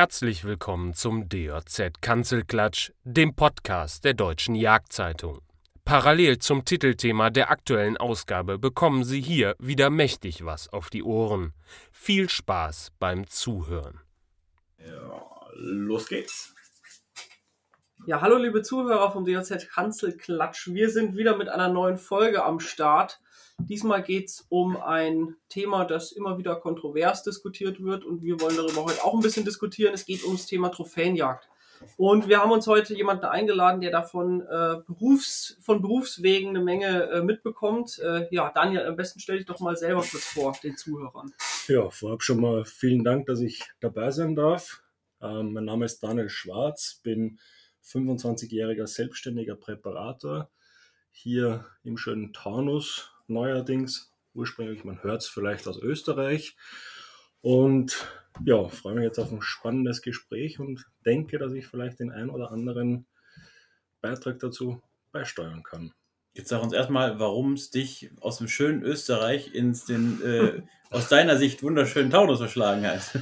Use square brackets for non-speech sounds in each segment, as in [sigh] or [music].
Herzlich willkommen zum DJZ Kanzelklatsch, dem Podcast der Deutschen Jagdzeitung. Parallel zum Titelthema der aktuellen Ausgabe bekommen Sie hier wieder mächtig was auf die Ohren. Viel Spaß beim Zuhören. Ja, los geht's. Ja, hallo liebe Zuhörer vom DJZ Kanzelklatsch. Wir sind wieder mit einer neuen Folge am Start. Diesmal geht's um ein Thema, das immer wieder kontrovers diskutiert wird und wir wollen darüber heute auch ein bisschen diskutieren. Es geht ums Thema Trophäenjagd. Und wir haben uns heute jemanden eingeladen, der davon äh, Berufs, von Berufswegen eine Menge äh, mitbekommt. Äh, ja, Daniel, am besten stell dich doch mal selber kurz vor, den Zuhörern. Ja, vorab schon mal vielen Dank, dass ich dabei sein darf. Ähm, mein Name ist Daniel Schwarz, bin 25-jähriger selbstständiger Präparator hier im schönen Taunus neuerdings. Ursprünglich, man hört es vielleicht aus Österreich. Und ja, freue mich jetzt auf ein spannendes Gespräch und denke, dass ich vielleicht den ein oder anderen Beitrag dazu beisteuern kann. Jetzt sag uns erstmal, warum es dich aus dem schönen Österreich ins den äh, aus deiner Sicht wunderschönen Taunus verschlagen hat. [laughs]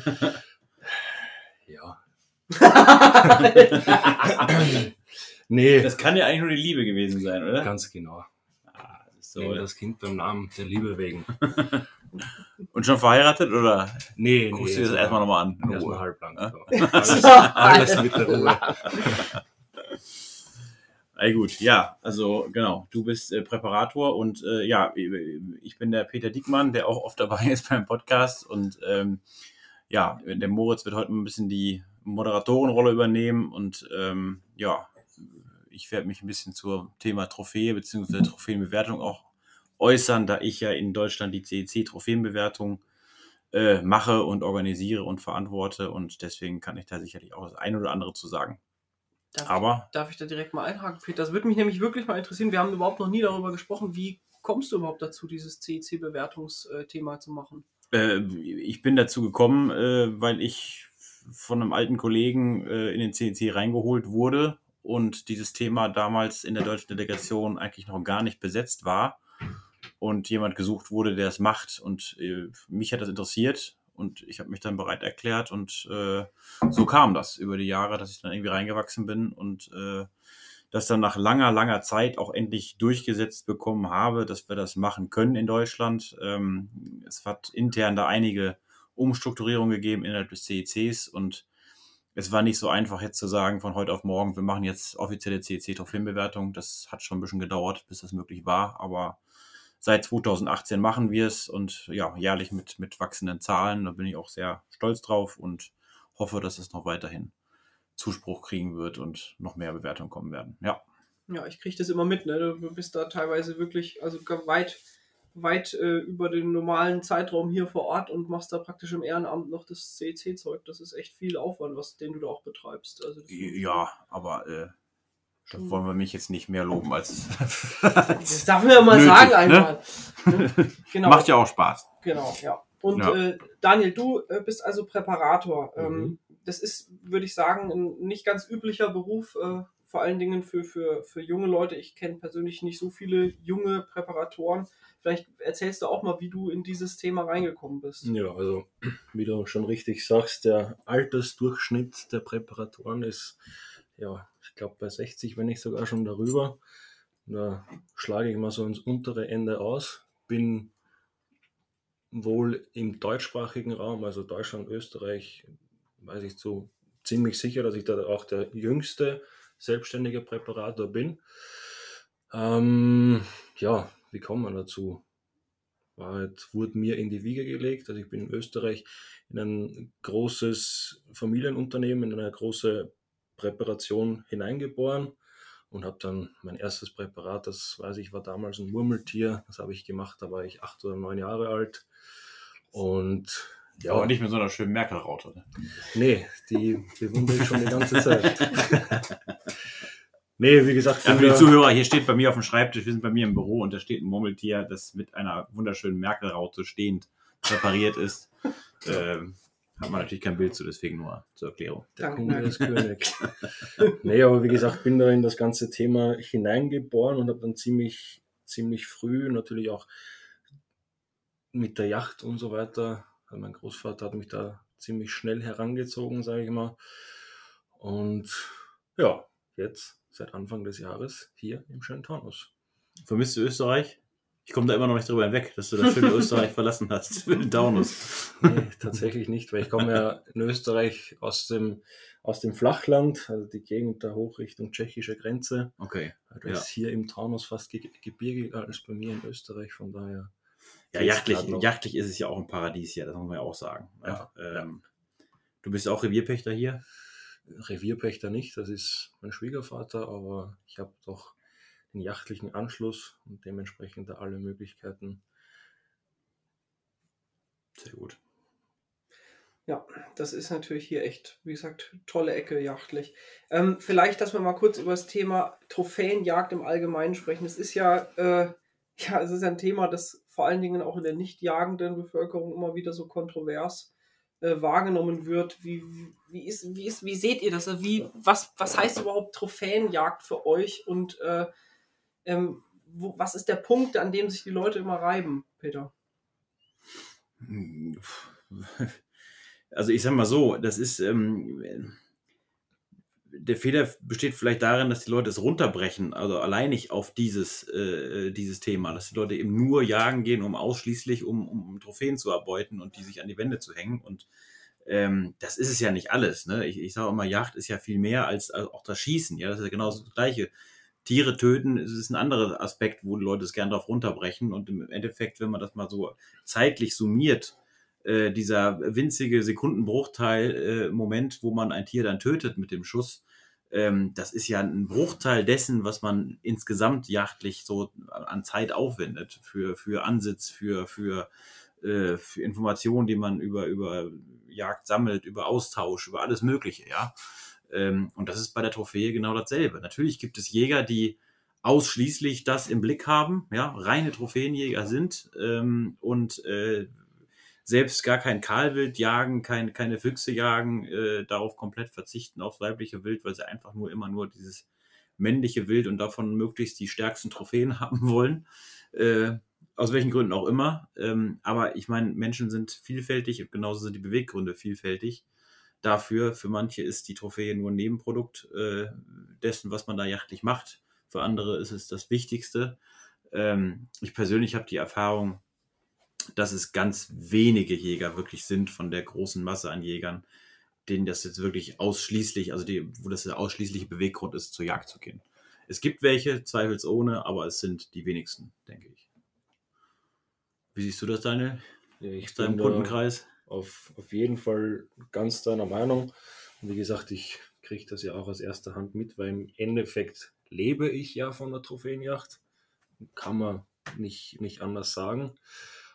ja. [laughs] nee. Das kann ja eigentlich nur die Liebe gewesen sein, oder? Ganz genau. Ah, das, Kind beim Namen der Liebe wegen. [laughs] Und schon verheiratet oder? Nee, Guckst nee. du dir das erstmal nochmal an? Erstmal halblang. Ja? Alles, [laughs] alles mit der Ruhe. [laughs] Ey, gut, ja, also genau, du bist äh, Präparator und äh, ja, ich bin der Peter Diekmann, der auch oft dabei ist beim Podcast und ähm, ja, der Moritz wird heute ein bisschen die Moderatorenrolle übernehmen und ähm, ja, ich werde mich ein bisschen zum Thema Trophäe bzw. Trophäenbewertung auch äußern, da ich ja in Deutschland die CEC-Trophäenbewertung äh, mache und organisiere und verantworte und deswegen kann ich da sicherlich auch das eine oder andere zu sagen. Darf, Aber darf ich da direkt mal einhaken, Peter? Das würde mich nämlich wirklich mal interessieren. Wir haben überhaupt noch nie darüber gesprochen. Wie kommst du überhaupt dazu, dieses CEC-Bewertungsthema zu machen? Äh, ich bin dazu gekommen, äh, weil ich von einem alten Kollegen äh, in den CNC reingeholt wurde und dieses Thema damals in der deutschen Delegation eigentlich noch gar nicht besetzt war und jemand gesucht wurde, der es macht. Und äh, mich hat das interessiert und ich habe mich dann bereit erklärt und äh, so kam das über die Jahre, dass ich dann irgendwie reingewachsen bin und äh, das dann nach langer, langer Zeit auch endlich durchgesetzt bekommen habe, dass wir das machen können in Deutschland. Ähm, es hat intern da einige Umstrukturierungen gegeben innerhalb des CECs und es war nicht so einfach jetzt zu sagen von heute auf morgen, wir machen jetzt offizielle CEC-Trophäenbewertung. Das hat schon ein bisschen gedauert, bis das möglich war, aber seit 2018 machen wir es und ja, jährlich mit, mit wachsenden Zahlen. Da bin ich auch sehr stolz drauf und hoffe, dass es noch weiterhin Zuspruch kriegen wird und noch mehr Bewertungen kommen werden. Ja. Ja, ich kriege das immer mit. Ne? Du bist da teilweise wirklich also weit, weit äh, über den normalen Zeitraum hier vor Ort und machst da praktisch im Ehrenamt noch das CEC-Zeug. Das ist echt viel Aufwand, was den du da auch betreibst. Also, Ja, aber äh, da wollen wir mich jetzt nicht mehr loben als. Das darf man ja mal Nötig, sagen ne? einmal. [laughs] genau. Macht ja auch Spaß. Genau, ja. Und Ja. Äh, Daniel, du äh, bist also Präparator. Mhm. Ähm, das ist, würde ich sagen, ein nicht ganz üblicher Beruf, äh, vor allen Dingen für, für, für junge Leute. Ich kenne persönlich nicht so viele junge Präparatoren. Vielleicht erzählst du auch mal, wie du in dieses Thema reingekommen bist. Ja, also wie du schon richtig sagst, der Altersdurchschnitt der Präparatoren ist, ja, ich glaube bei 60, wenn nicht sogar schon darüber. Da schlage ich mal so ins untere Ende aus. Bin wohl im deutschsprachigen Raum, also Deutschland, Österreich, weiß ich zu ziemlich sicher, dass ich da auch der jüngste selbstständige Präparator bin. Ähm, ja, wie kommt man dazu? Wahrheit wurde mir in die Wiege gelegt. Also ich bin in Österreich in ein großes Familienunternehmen, in eine große Präparation hineingeboren und habe dann mein erstes Präparat, das weiß ich, war damals ein Murmeltier. Das habe ich gemacht, da war ich acht oder neun Jahre alt. Und Ja, aber nicht mit so einer schönen Merkel-Raute. Ne? nee, die bewundere ich schon die ganze Zeit. [laughs] nee, wie gesagt, Ja, für die Zuhörer, hier steht bei mir auf dem Schreibtisch, wir sind bei mir im Büro und da steht ein Murmeltier, das mit einer wunderschönen Merkel-Raute stehend präpariert ist. [laughs] Ähm, hat man natürlich kein Bild zu, deswegen nur zur Erklärung. Der Danke. Kunde ist [laughs] König. [laughs] nee, aber wie gesagt, bin da in das ganze Thema hineingeboren und habe dann ziemlich, ziemlich früh natürlich auch mit der Yacht und so weiter, also mein Großvater hat mich da ziemlich schnell herangezogen, sage ich mal. Und ja, jetzt seit Anfang des Jahres hier im schönen Taunus. Vermisst du Österreich? Ich komme da immer noch nicht drüber hinweg, dass du das schöne [laughs] Österreich verlassen hast für den Taunus. Nee, tatsächlich nicht, weil ich komme ja in Österreich aus dem, aus dem Flachland, also die Gegend da hoch Richtung tschechische Grenze. Okay. Da Ja. ist hier im Taunus fast ge gebirgiger als bei mir in Österreich, von daher. Ja, jachtlich, jachtlich ist es ja auch ein Paradies hier, das muss man ja auch sagen. Ja, ähm, Du bist auch Revierpächter hier? Revierpächter nicht, das ist mein Schwiegervater, aber ich habe doch den jachtlichen Anschluss und dementsprechend da alle Möglichkeiten. Sehr gut. Ja, das ist natürlich hier echt, wie gesagt, tolle Ecke jachtlich. Ähm, vielleicht, dass wir mal kurz über das Thema Trophäenjagd im Allgemeinen sprechen. Es ist ja, äh, ja, es ist ein Thema, das vor allen Dingen auch in der nicht jagenden Bevölkerung immer wieder so kontrovers äh, wahrgenommen wird. Wie, wie, ist, wie, ist, wie seht ihr das? Also Wie, was, was heißt überhaupt Trophäenjagd für euch und äh, ähm, wo, was ist der Punkt, an dem sich die Leute immer reiben, Peter? Also ich sag mal so, das ist ähm, der Fehler besteht vielleicht darin, dass die Leute es runterbrechen, also alleinig auf dieses, äh, dieses Thema, dass die Leute eben nur jagen gehen, um ausschließlich um, um Trophäen zu erbeuten und die sich an die Wände zu hängen. Und ähm, das ist es ja nicht alles. Ne? Ich, ich sage immer, Jagd ist ja viel mehr als, als auch das Schießen. Ja, das ist ja genau das Gleiche. Tiere töten es ist ein anderer Aspekt, wo die Leute es gern drauf runterbrechen. Und im Endeffekt, wenn man das mal so zeitlich summiert, äh, dieser winzige Sekundenbruchteil, äh, Moment, wo man ein Tier dann tötet mit dem Schuss, ähm, das ist ja ein Bruchteil dessen, was man insgesamt jachtlich so an Zeit aufwendet für, für Ansitz, für, für, äh, für Informationen, die man über, über Jagd sammelt, über Austausch, über alles Mögliche, ja. Ähm, und das ist bei der Trophäe genau dasselbe. Natürlich gibt es Jäger, die ausschließlich das im Blick haben, ja, reine Trophäenjäger sind ähm, und äh, selbst gar kein Kahlwild jagen, kein, keine Füchse jagen, äh, darauf komplett verzichten aufs weibliche Wild, weil sie einfach nur immer nur dieses männliche Wild und davon möglichst die stärksten Trophäen [laughs] haben wollen. Äh, aus welchen Gründen auch immer. Ähm, aber ich meine, Menschen sind vielfältig und genauso sind die Beweggründe vielfältig. Dafür, für manche ist die Trophäe nur ein Nebenprodukt äh, dessen, was man da jachtlich macht. Für andere ist es das Wichtigste. Ähm, ich persönlich habe die Erfahrung, dass es ganz wenige Jäger wirklich sind von der großen Masse an Jägern, denen das jetzt wirklich ausschließlich, also die, wo das der ausschließliche Beweggrund ist, zur Jagd zu gehen. Es gibt welche, zweifelsohne, aber es sind die wenigsten, denke ich. Wie siehst du das, Daniel? Ja, ich Aus deinem bin da Kundenkreis? Auf, auf jeden Fall ganz deiner Meinung. Und wie gesagt, ich kriege das ja auch aus erster Hand mit, weil im Endeffekt lebe ich ja von der Trophäenjacht. Kann man nicht, nicht anders sagen.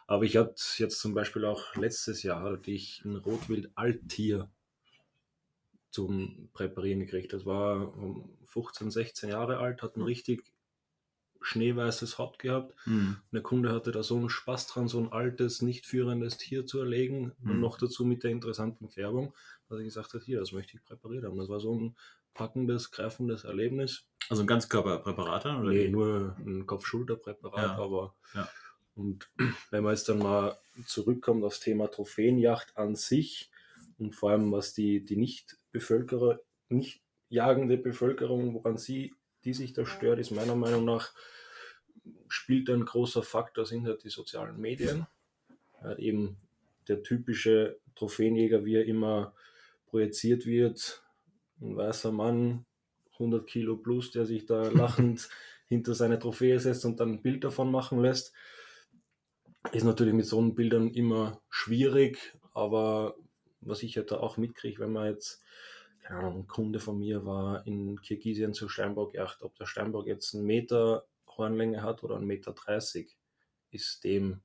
Aber ich hatte jetzt zum Beispiel auch letztes Jahr hatte ich ein Rotwild-Alttier zum Präparieren gekriegt. Das war um 15, 16 Jahre alt, hat ein richtig schneeweißes Haupt gehabt. Hm. Und der Kunde hatte da so einen Spaß dran, so ein altes, nicht führendes Tier zu erlegen. Und Mhm. noch dazu mit der interessanten Färbung, dass er gesagt hat, hier, das möchte ich präpariert haben. Das war so ein packendes, greifendes Erlebnis. Also ein Ganzkörperpräparat? Oder Nee, nur ein Kopf-Schulter-Präparat, Ja. aber Ja. und [clears throat] wenn man jetzt dann mal zurückkommt aufs Thema Trophäenjacht an sich und vor allem was die, die Nicht-Bevölkerer, nicht jagende Bevölkerung, woran sie, die sich da stört, ist meiner Meinung nach, spielt ein großer Faktor, sind halt die sozialen Medien. Ja, eben der typische Trophäenjäger, wie er immer projiziert wird, ein weißer Mann, 100 Kilo plus, der sich da [laughs] lachend hinter seine Trophäe setzt und dann ein Bild davon machen lässt. Ist natürlich mit so einen Bildern immer schwierig, aber was ich halt da auch mitkriege, wenn man jetzt, keine Ahnung, ein Kunde von mir war in Kirgisien zur Steinbockjacht, ob der Steinbock jetzt einen Meter Hornlänge hat oder einen Meter 30, ist dem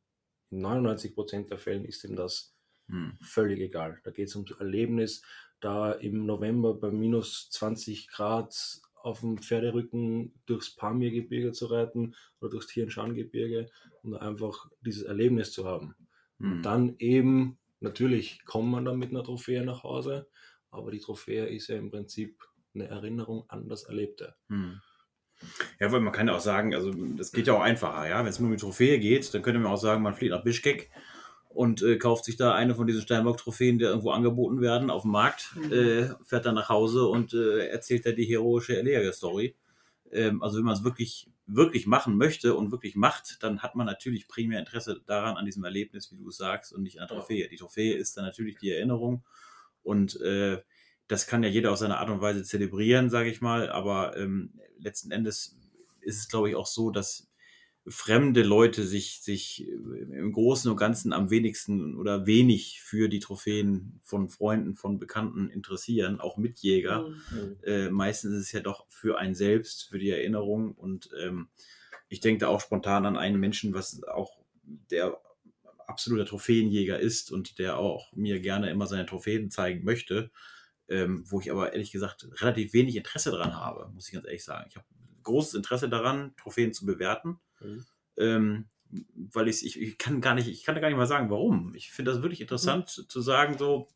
in 99% der Fällen ist ihm das Hm. völlig egal. Da geht es ums Erlebnis, da im November bei minus 20 Grad auf dem Pferderücken durchs Pamirgebirge zu reiten oder durchs Tienschangebirge und einfach dieses Erlebnis zu haben. Hm. Dann eben, natürlich kommt man dann mit einer Trophäe nach Hause, aber die Trophäe ist ja im Prinzip eine Erinnerung an das Erlebte. Hm. Ja, weil man kann ja auch sagen, also das geht ja auch einfacher, ja. Wenn es nur mit Trophäe geht, dann könnte man auch sagen, man fliegt nach Bischkek und äh, kauft sich da eine von diesen Steinbock-Trophäen, die irgendwo angeboten werden auf dem Markt, Mhm. äh, fährt dann nach Hause und äh, erzählt da die heroische Erleger-Story. Ähm, also wenn man es wirklich, wirklich machen möchte und wirklich macht, dann hat man natürlich primär Interesse daran, an diesem Erlebnis, wie du es sagst, und nicht an der. Trophäe. Die Trophäe ist dann natürlich die Erinnerung und äh, das kann ja jeder auf seine Art und Weise zelebrieren, sage ich mal, aber ähm, letzten Endes ist es, glaube ich, auch so, dass fremde Leute sich, sich äh, im Großen und Ganzen am wenigsten oder wenig für die Trophäen von Freunden, von Bekannten interessieren, auch Mitjäger. Mhm. Äh, meistens ist es ja doch für einen selbst, für die Erinnerung. Und ähm, ich denke da auch spontan an einen Menschen, was auch der absoluter Trophäenjäger ist und der auch mir gerne immer seine Trophäen zeigen möchte, ähm, wo ich aber ehrlich gesagt relativ wenig Interesse daran habe, muss ich ganz ehrlich sagen. Ich habe großes Interesse daran, Trophäen zu bewerten, Mhm. ähm, weil ich, ich, kann gar nicht, ich kann gar nicht mal sagen, warum. Ich finde das wirklich interessant zu sagen, so,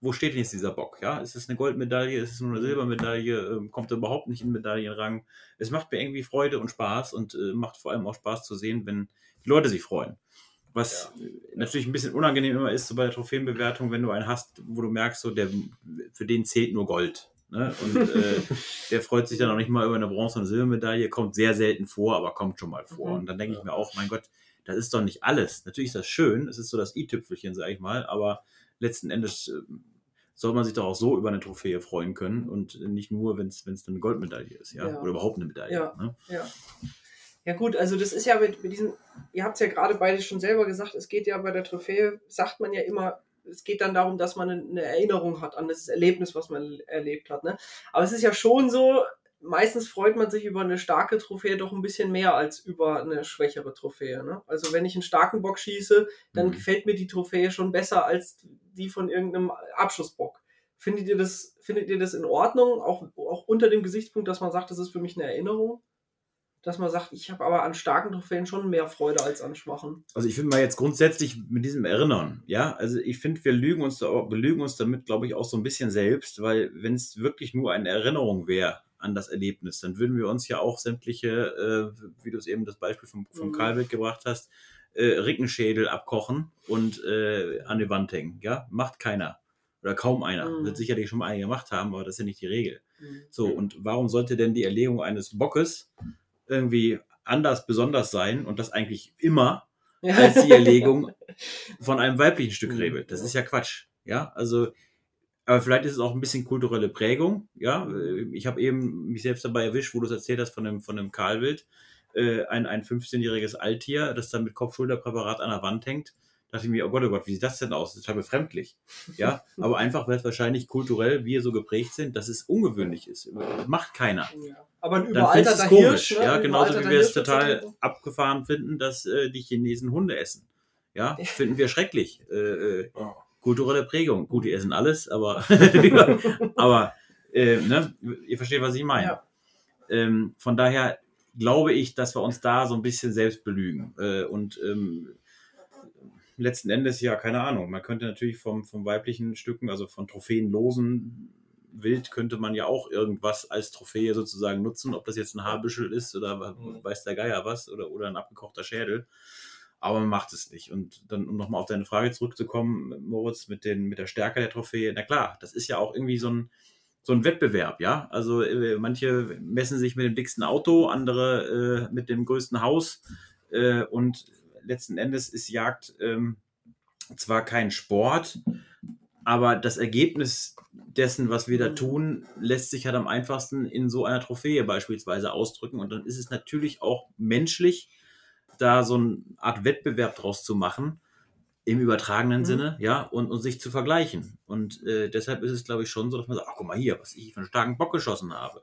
wo steht denn jetzt dieser Bock? Ja, ist es eine Goldmedaille? Ist es nur eine Silbermedaille? Ähm, kommt er überhaupt nicht in den Medaillenrang? Es macht mir irgendwie Freude und Spaß und äh, macht vor allem auch Spaß zu sehen, wenn die Leute sich freuen. Was äh, natürlich ein bisschen unangenehm immer ist, so bei der Trophäenbewertung, wenn du einen hast, wo du merkst, so der, für den zählt nur Gold. Ne? Und äh, [laughs] der freut sich dann auch nicht mal über eine Bronze- und Silbermedaille, kommt sehr selten vor, aber kommt schon mal vor. Mhm. Und dann denke ich mir auch, mein Gott, das ist doch nicht alles. Natürlich ist das schön, es ist so das i-Tüpfelchen, sage ich mal, aber letzten Endes äh, soll man sich doch auch so über eine Trophäe freuen können und nicht nur, wenn es eine Goldmedaille ist, ja? Ja. oder überhaupt eine Medaille. Ja. Ne? Ja. Ja gut, also das ist ja mit, mit diesen, ihr habt es ja gerade beide schon selber gesagt, es geht ja bei der Trophäe, sagt man ja immer, es geht dann darum, dass man eine Erinnerung hat an das Erlebnis, was man erlebt hat. Ne? Aber es ist ja schon so, meistens freut man sich über eine starke Trophäe doch ein bisschen mehr als über eine schwächere Trophäe. Ne? Also wenn ich einen starken Bock schieße, dann Mhm. gefällt mir die Trophäe schon besser als die von irgendeinem Abschussbock. Findet ihr das, findet ihr das in Ordnung? Auch, auch unter dem Gesichtspunkt, dass man sagt, das ist für mich eine Erinnerung? Dass man sagt, ich habe aber an starken Trophäen schon mehr Freude als an schwachen. Also ich finde mal jetzt grundsätzlich mit diesem Erinnern, ja, also ich finde, wir lügen uns da, belügen uns damit, glaube ich, auch so ein bisschen selbst, weil wenn es wirklich nur eine Erinnerung wäre an das Erlebnis, dann würden wir uns ja auch sämtliche, äh, wie du es eben das Beispiel vom, vom Mhm. Karlwild gebracht hast, äh, Rickenschädel abkochen und äh, an die Wand hängen, ja, macht keiner oder kaum einer. Mhm. Wird sicherlich schon mal einige gemacht haben, aber das ist ja nicht die Regel. Mhm. So, und warum sollte denn die Erlegung eines Bockes irgendwie anders besonders sein und das eigentlich immer als die Erlegung [laughs] von einem weiblichen Stück Mhm. Rehwild. Das ist ja Quatsch. Ja, also, aber vielleicht ist es auch ein bisschen kulturelle Prägung. Ja, ich habe eben mich selbst dabei erwischt, wo du es erzählt hast von dem, von dem Karlwild. Äh, ein, ein 15-jähriges Alttier, das dann mit Kopfschulterpräparat an der Wand hängt. Da dachte ich mir, oh Gott, oh Gott, wie sieht das denn aus? Das ist total befremdlich. Ja, [laughs] aber einfach, weil es wahrscheinlich kulturell wir so geprägt sind, dass es ungewöhnlich ist. Macht keiner Ja. Aber ein dann findest du überalterter es Hirsch. komisch. ne? Ja, genauso wie wir es total abgefahren finden, dass äh, die Chinesen Hunde essen. Ja, finden wir schrecklich. Äh, äh, Ja. kulturelle Prägung. Gut, die essen alles, aber, [laughs] [laughs] aber äh, ne, ihr versteht, was ich meine. Ja. Ähm, von daher glaube ich, dass wir uns da so ein bisschen selbst belügen. Äh, und ähm, letzten Endes, ja, keine Ahnung. Man könnte natürlich vom, vom weiblichen Stücken, also von trophäenlosen Wild, könnte man ja auch irgendwas als Trophäe sozusagen nutzen, ob das jetzt ein Haarbüschel ist oder Mhm. weiß der Geier was oder, oder ein abgekochter Schädel. Aber man macht es nicht. Und dann, um nochmal auf deine Frage zurückzukommen, Moritz, mit, den, mit der Stärke der Trophäe, na klar, das ist ja auch irgendwie so ein, so ein Wettbewerb, ja. Also äh, manche messen sich mit dem dicksten Auto, andere äh, mit dem größten Haus. Äh, und letzten Endes ist Jagd ähm, zwar kein Sport, aber das Ergebnis dessen, was wir da tun, lässt sich halt am einfachsten in so einer Trophäe beispielsweise ausdrücken. Und dann ist es natürlich auch menschlich, da so eine Art Wettbewerb draus zu machen, im übertragenen Mhm. Sinne, ja, und, und sich zu vergleichen. Und äh, deshalb ist es, glaube ich, schon so, dass man sagt, ach, guck mal hier, was ich für einen starken Bock geschossen habe.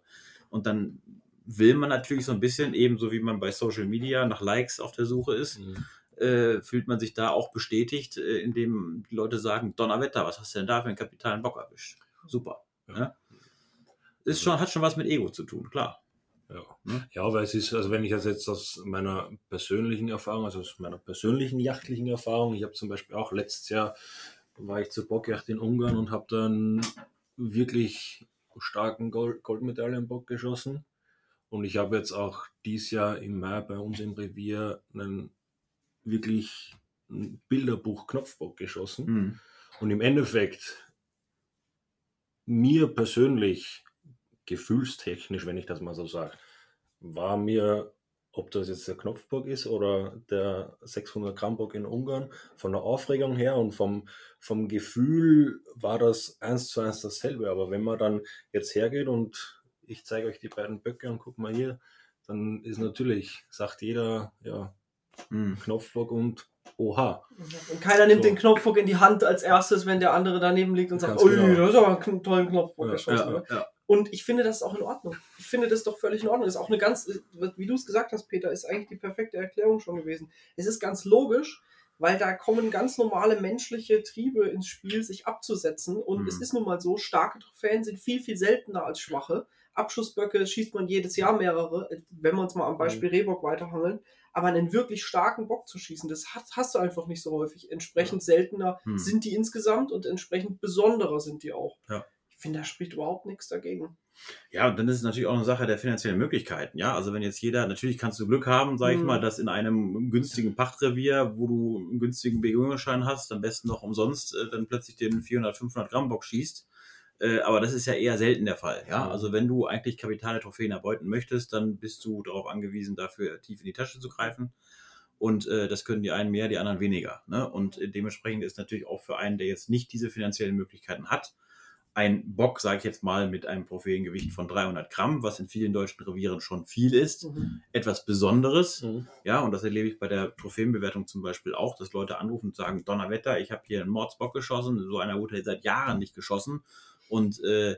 Und dann will man natürlich so ein bisschen, ebenso wie man bei Social Media nach Likes auf der Suche ist, Mhm. Äh, fühlt man sich da auch bestätigt, äh, indem die Leute sagen, Donnerwetter, was hast du denn da für einen kapitalen Bock erwischt? Super. Ja. Ja. Ist schon, hat schon was mit Ego zu tun, klar. Ja. Ne? ja, weil es ist, also wenn ich das jetzt aus meiner persönlichen Erfahrung, also aus meiner persönlichen jachtlichen Erfahrung, ich habe zum Beispiel auch letztes Jahr war ich zur Bockjacht in Ungarn und habe dann wirklich starken Gold Goldmedaillenbock geschossen. Und ich habe jetzt auch dieses Jahr im Mai bei uns im Revier einen wirklich ein Bilderbuch Knopfbock geschossen. Mhm. Und im Endeffekt, mir persönlich, gefühlstechnisch, wenn ich das mal so sage, war mir, ob das jetzt der Knopfbock ist oder der 600 Gramm Bock in Ungarn, von der Aufregung her und vom, vom Gefühl war das eins zu eins dasselbe. Aber wenn man dann jetzt hergeht und ich zeige euch die beiden Böcke und guck mal hier, dann ist natürlich, sagt jeder, ja, Mhm. Knopfbock und Oha. Und keiner nimmt So. den Knopfbock in die Hand als erstes, wenn der andere daneben liegt und sagt, Ganz ui, genau. das ist aber einen tollen Knopfbock Ja, geschossen. Ja, ne? ja. Und ich finde das ist auch in Ordnung. Ich finde das doch völlig in Ordnung. Das ist auch eine ganz, wie du es gesagt hast, Peter, ist eigentlich die perfekte Erklärung schon gewesen. Es ist ganz logisch, weil da kommen ganz normale menschliche Triebe ins Spiel, sich abzusetzen. Und Mhm. es ist nun mal so, starke Trophäen sind viel, viel seltener als schwache. Abschussböcke schießt man jedes Jahr mehrere, wenn wir uns mal am Beispiel Rehbock weiterhangeln. Aber einen wirklich starken Bock zu schießen, das hast, hast du einfach nicht so häufig. Entsprechend seltener Hm. sind die insgesamt und entsprechend besonderer sind die auch. Ja. Ich finde, da spricht überhaupt nichts dagegen. Ja, und dann ist es natürlich auch eine Sache der finanziellen Möglichkeiten. Ja, also wenn jetzt jeder, natürlich kannst du Glück haben, sage ich Mhm. mal, dass in einem günstigen Pachtrevier, wo du einen günstigen Begehungsschein hast, am besten noch umsonst, äh, dann plötzlich den 400, 500 Gramm Bock schießt. Äh, aber das ist ja eher selten der Fall. Ja, Mhm. also wenn du eigentlich kapitale Trophäen erbeuten möchtest, dann bist du darauf angewiesen, dafür tief in die Tasche zu greifen. Und äh, das können die einen mehr, die anderen weniger. Ne? Und dementsprechend ist natürlich auch für einen, der jetzt nicht diese finanziellen Möglichkeiten hat, ein Bock, sage ich jetzt mal, mit einem Trophäengewicht von 300 Gramm, was in vielen deutschen Revieren schon viel ist, Mhm. etwas Besonderes. Mhm. Ja, und das erlebe ich bei der Trophäenbewertung zum Beispiel auch, dass Leute anrufen und sagen, Donnerwetter, ich habe hier einen Mordsbock geschossen, so einer wurde seit Jahren nicht geschossen. Und äh,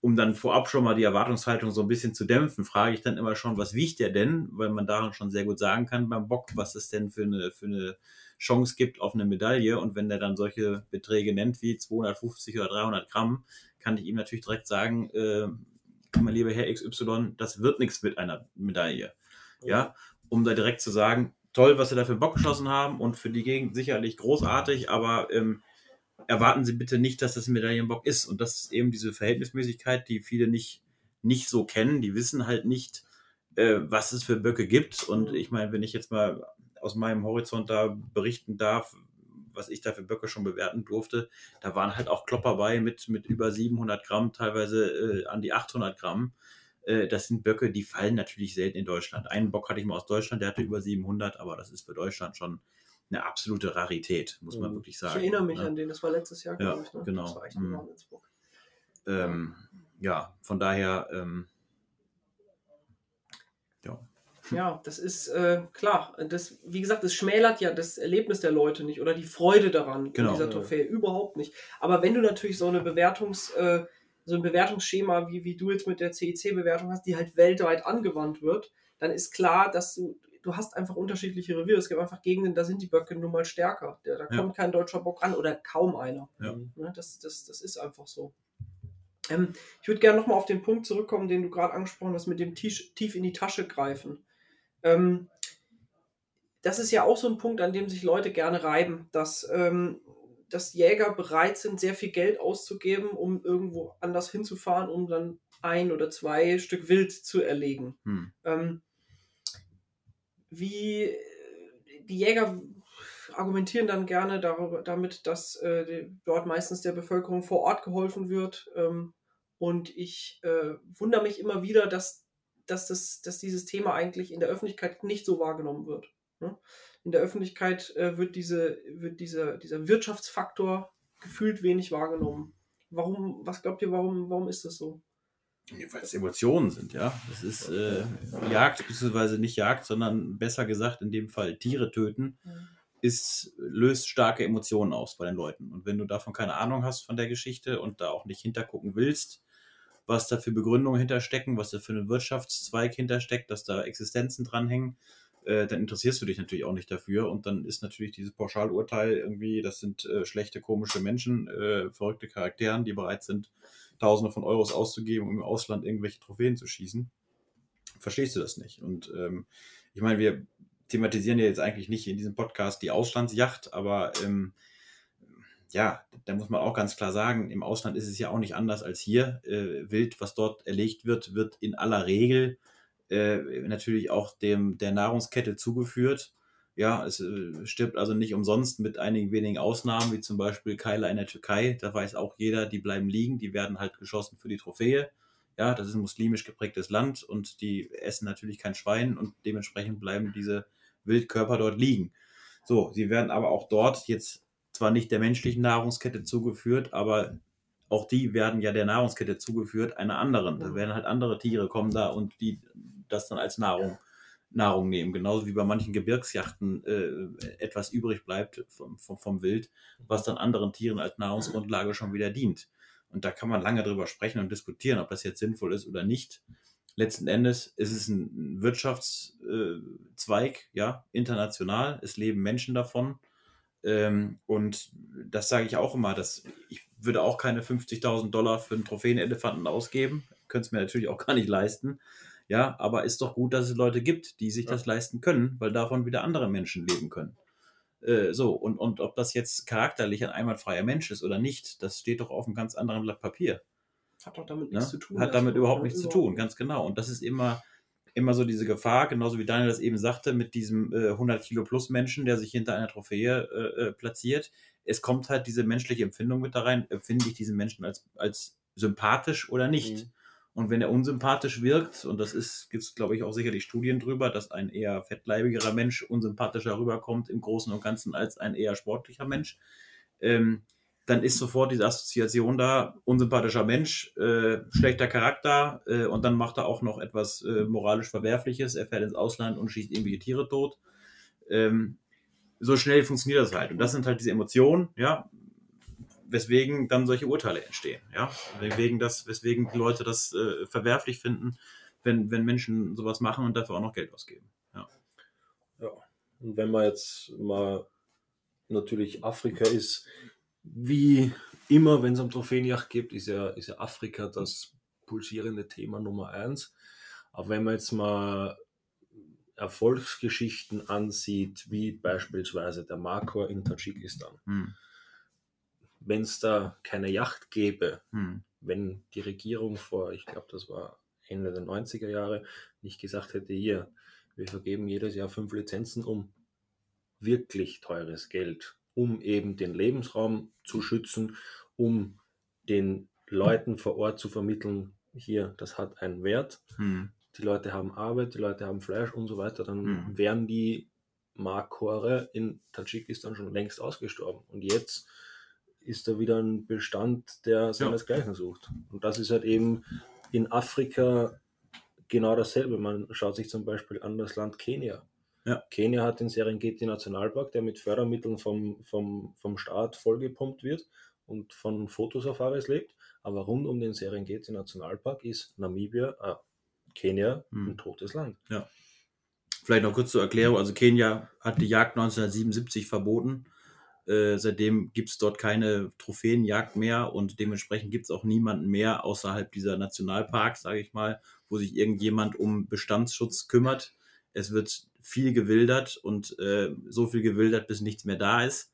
um dann vorab schon mal die Erwartungshaltung so ein bisschen zu dämpfen, frage ich dann immer schon, was wiegt der denn? Weil man daran schon sehr gut sagen kann beim Bock, was es denn für eine, für eine Chance gibt auf eine Medaille. Und wenn der dann solche Beträge nennt wie 250 oder 300 Gramm, kann ich ihm natürlich direkt sagen, äh, mein lieber Herr XY, das wird nichts mit einer Medaille. Ja, um da direkt zu sagen, toll, was Sie da für Bock geschossen haben und für die Gegend sicherlich großartig, aber ähm, erwarten Sie bitte nicht, dass das ein Medaillenbock ist. Und das ist eben diese Verhältnismäßigkeit, die viele nicht, nicht so kennen. Die wissen halt nicht, äh, was es für Böcke gibt. Und ich meine, wenn ich jetzt mal aus meinem Horizont da berichten darf, was ich da für Böcke schon bewerten durfte, da waren halt auch Klopper bei mit, mit über 700 Gramm, teilweise äh, an die 800 Gramm. Äh, das sind Böcke, die fallen natürlich selten in Deutschland. Einen Bock hatte ich mal aus Deutschland, der hatte über 700, aber das ist für Deutschland schon eine absolute Rarität, muss man Mhm. wirklich Ich sagen. erinnere mich ne? an den, das war letztes Jahr, Ja, glaube ich. Ne? genau. Das war echt Mhm. Ähm, ja, von daher, ähm, ja. Ja, das ist äh, klar. Das, wie gesagt, das schmälert ja das Erlebnis der Leute nicht oder die Freude daran Genau. dieser Trophäe überhaupt nicht. Aber wenn du natürlich so eine Bewertungs, äh, so ein Bewertungsschema wie, wie du jetzt mit der CIC-Bewertung hast, die halt weltweit angewandt wird, dann ist klar, dass du du hast einfach unterschiedliche Reviere. Es gibt einfach Gegenden, da sind die Böcke nun mal stärker. Da, da Ja. kommt kein deutscher Bock ran oder kaum einer. Ja. Ne, das, das, das ist einfach so. Ähm, ich würde gerne nochmal auf den Punkt zurückkommen, den du gerade angesprochen hast, mit dem tief, tief in die Tasche greifen. Ähm, das ist ja auch so ein Punkt, an dem sich Leute gerne reiben, dass, ähm, dass Jäger bereit sind, sehr viel Geld auszugeben, um irgendwo anders hinzufahren, um dann ein oder zwei Stück Wild zu erlegen. Hm. Ähm, wie die Jäger argumentieren dann gerne darüber, damit, dass äh, dort meistens der Bevölkerung vor Ort geholfen wird. Ähm, und ich äh, wundere mich immer wieder, dass, dass, das, dass dieses Thema eigentlich in der Öffentlichkeit nicht so wahrgenommen wird. Ne? In der Öffentlichkeit äh, wird, diese, wird dieser, dieser Wirtschaftsfaktor gefühlt wenig wahrgenommen. Warum, was glaubt ihr, warum, warum ist das so? Weil es Emotionen sind, ja. Das ist äh, Jagd, beziehungsweise nicht Jagd, sondern besser gesagt in dem Fall Tiere töten, ist, löst starke Emotionen aus bei den Leuten. Und wenn du davon keine Ahnung hast von der Geschichte und da auch nicht hintergucken willst, was da für Begründungen hinterstecken, was da für einen Wirtschaftszweig hintersteckt, dass da Existenzen dranhängen, äh, dann interessierst du dich natürlich auch nicht dafür. Und dann ist natürlich dieses Pauschalurteil irgendwie, das sind äh, schlechte, komische Menschen, äh, verrückte Charakteren, die bereit sind, Tausende von Euros auszugeben, um im Ausland irgendwelche Trophäen zu schießen. Verstehst du das nicht? Und ähm, ich meine, wir thematisieren ja jetzt eigentlich nicht in diesem Podcast die Auslandsjacht, aber ähm, ja, da muss man auch ganz klar sagen, im Ausland ist es ja auch nicht anders als hier. Äh, Wild, was dort erlegt wird, wird in aller Regel äh, natürlich auch dem der Nahrungskette zugeführt. Ja, es äh, stirbt also nicht umsonst mit einigen wenigen Ausnahmen, wie zum Beispiel Keiler in der Türkei. Da weiß auch jeder, die bleiben liegen, die werden halt geschossen für die Trophäe. Ja, das ist ein muslimisch geprägtes Land und die essen natürlich kein Schwein und dementsprechend bleiben diese Wildkörper dort liegen. So, sie werden aber auch dort jetzt zwar nicht der menschlichen Nahrungskette zugeführt, aber auch die werden ja der Nahrungskette zugeführt, einer anderen. Da werden halt andere Tiere kommen da und die das dann als Nahrung, Nahrung nehmen. Genauso wie bei manchen Gebirgsjachten äh, etwas übrig bleibt vom, vom, vom Wild, was dann anderen Tieren als Nahrungsgrundlage schon wieder dient. Und da kann man lange drüber sprechen und diskutieren, ob das jetzt sinnvoll ist oder nicht. Letzten Endes ist es ein Wirtschaftszweig, äh, ja, international. Es leben Menschen davon. Ähm, und das sage ich auch immer, dass ich würde auch keine 50.000 Dollar für einen Trophäenelefanten ausgeben. Könnte es mir natürlich auch gar nicht leisten. Ja, aber ist doch gut, dass es Leute gibt, die sich ja. das leisten können, weil davon wieder andere Menschen leben können. Äh, so, und, und ob das jetzt charakterlich ein einwandfreier Mensch ist oder nicht, das steht doch auf einem ganz anderen Blatt Papier. Hat doch damit nichts ne? zu tun. Hat damit überhaupt nichts überhaupt. zu tun, ganz genau. Und das ist immer, immer so diese Gefahr, genauso wie Daniel das eben sagte, mit diesem äh, 100 Kilo plus Menschen, der sich hinter einer Trophäe äh, äh, platziert. Es kommt halt diese menschliche Empfindung mit da rein. Empfinde ich diesen Menschen als, als sympathisch oder nicht? Mhm. Und wenn er unsympathisch wirkt, und das ist, gibt es, glaube ich, auch sicherlich Studien drüber, dass ein eher fettleibigerer Mensch unsympathischer rüberkommt im Großen und Ganzen als ein eher sportlicher Mensch, ähm, dann ist sofort diese Assoziation da, unsympathischer Mensch, äh, schlechter Charakter äh, und dann macht er auch noch etwas äh, moralisch Verwerfliches, er fährt ins Ausland und schießt irgendwelche Tiere tot. Ähm, so schnell funktioniert das halt. Und das sind halt diese Emotionen, ja, weswegen dann solche Urteile entstehen, ja, weswegen, das, weswegen die Leute das äh, verwerflich finden, wenn, wenn Menschen sowas machen und dafür auch noch Geld ausgeben. Ja. ja. Und wenn man jetzt mal natürlich Afrika ist, wie immer, wenn es um Trophäenjacht geht, ist ja, ist ja Afrika das pulsierende Thema Nummer eins. Aber wenn man jetzt mal Erfolgsgeschichten ansieht, wie beispielsweise der Markor in Tadschikistan, hm. Wenn es da keine Yacht gäbe, hm. wenn die Regierung vor, ich glaube, das war Ende der 90er Jahre, nicht gesagt hätte, hier, wir vergeben jedes Jahr fünf Lizenzen um wirklich teures Geld um eben den Lebensraum zu schützen, um den Leuten vor Ort zu vermitteln, hier, das hat einen Wert. Hm. Die Leute haben Arbeit, die Leute haben Fleisch und so weiter, dann hm. wären die Markhore in Tadschikistan schon längst ausgestorben. Und jetzt ist da wieder ein Bestand, der seinesgleichen ja. sucht. Und das ist halt eben in Afrika genau dasselbe. Man schaut sich zum Beispiel an das Land Kenia. Ja. Kenia hat den Serengeti Nationalpark, der mit Fördermitteln vom, vom, vom Staat vollgepumpt wird und von Fotosafaris lebt. Aber rund um den Serengeti Nationalpark ist Namibia, äh, Kenia hm. ein totes Land. Ja. Vielleicht noch kurz zur Erklärung. Also Kenia hat die Jagd 1977 verboten. Äh, seitdem gibt es dort keine Trophäenjagd mehr und dementsprechend gibt es auch niemanden mehr außerhalb dieser Nationalparks, sage ich mal, wo sich irgendjemand um Bestandsschutz kümmert. Es wird viel gewildert und äh, so viel gewildert, bis nichts mehr da ist.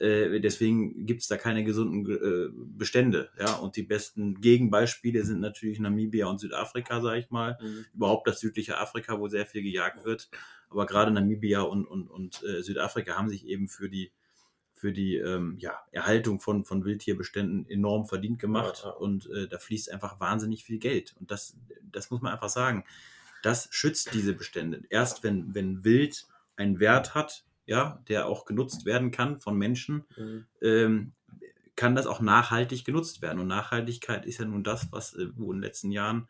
Äh, deswegen gibt es da keine gesunden äh, Bestände. Ja? Und die besten Gegenbeispiele sind natürlich Namibia und Südafrika, sage ich mal. Mhm. Überhaupt das südliche Afrika, wo sehr viel gejagt wird. Aber gerade Namibia und, und, und Südafrika haben sich eben für die für die ähm, ja, Erhaltung von, von Wildtierbeständen enorm verdient gemacht. Ja, ja. Und äh, da fließt einfach wahnsinnig viel Geld. Und das, das muss man einfach sagen das schützt diese Bestände. Erst wenn, wenn Wild einen Wert hat, ja, der auch genutzt werden kann von Menschen, mhm. ähm, kann das auch nachhaltig genutzt werden. Und Nachhaltigkeit ist ja nun das, was äh, wo in den letzten Jahren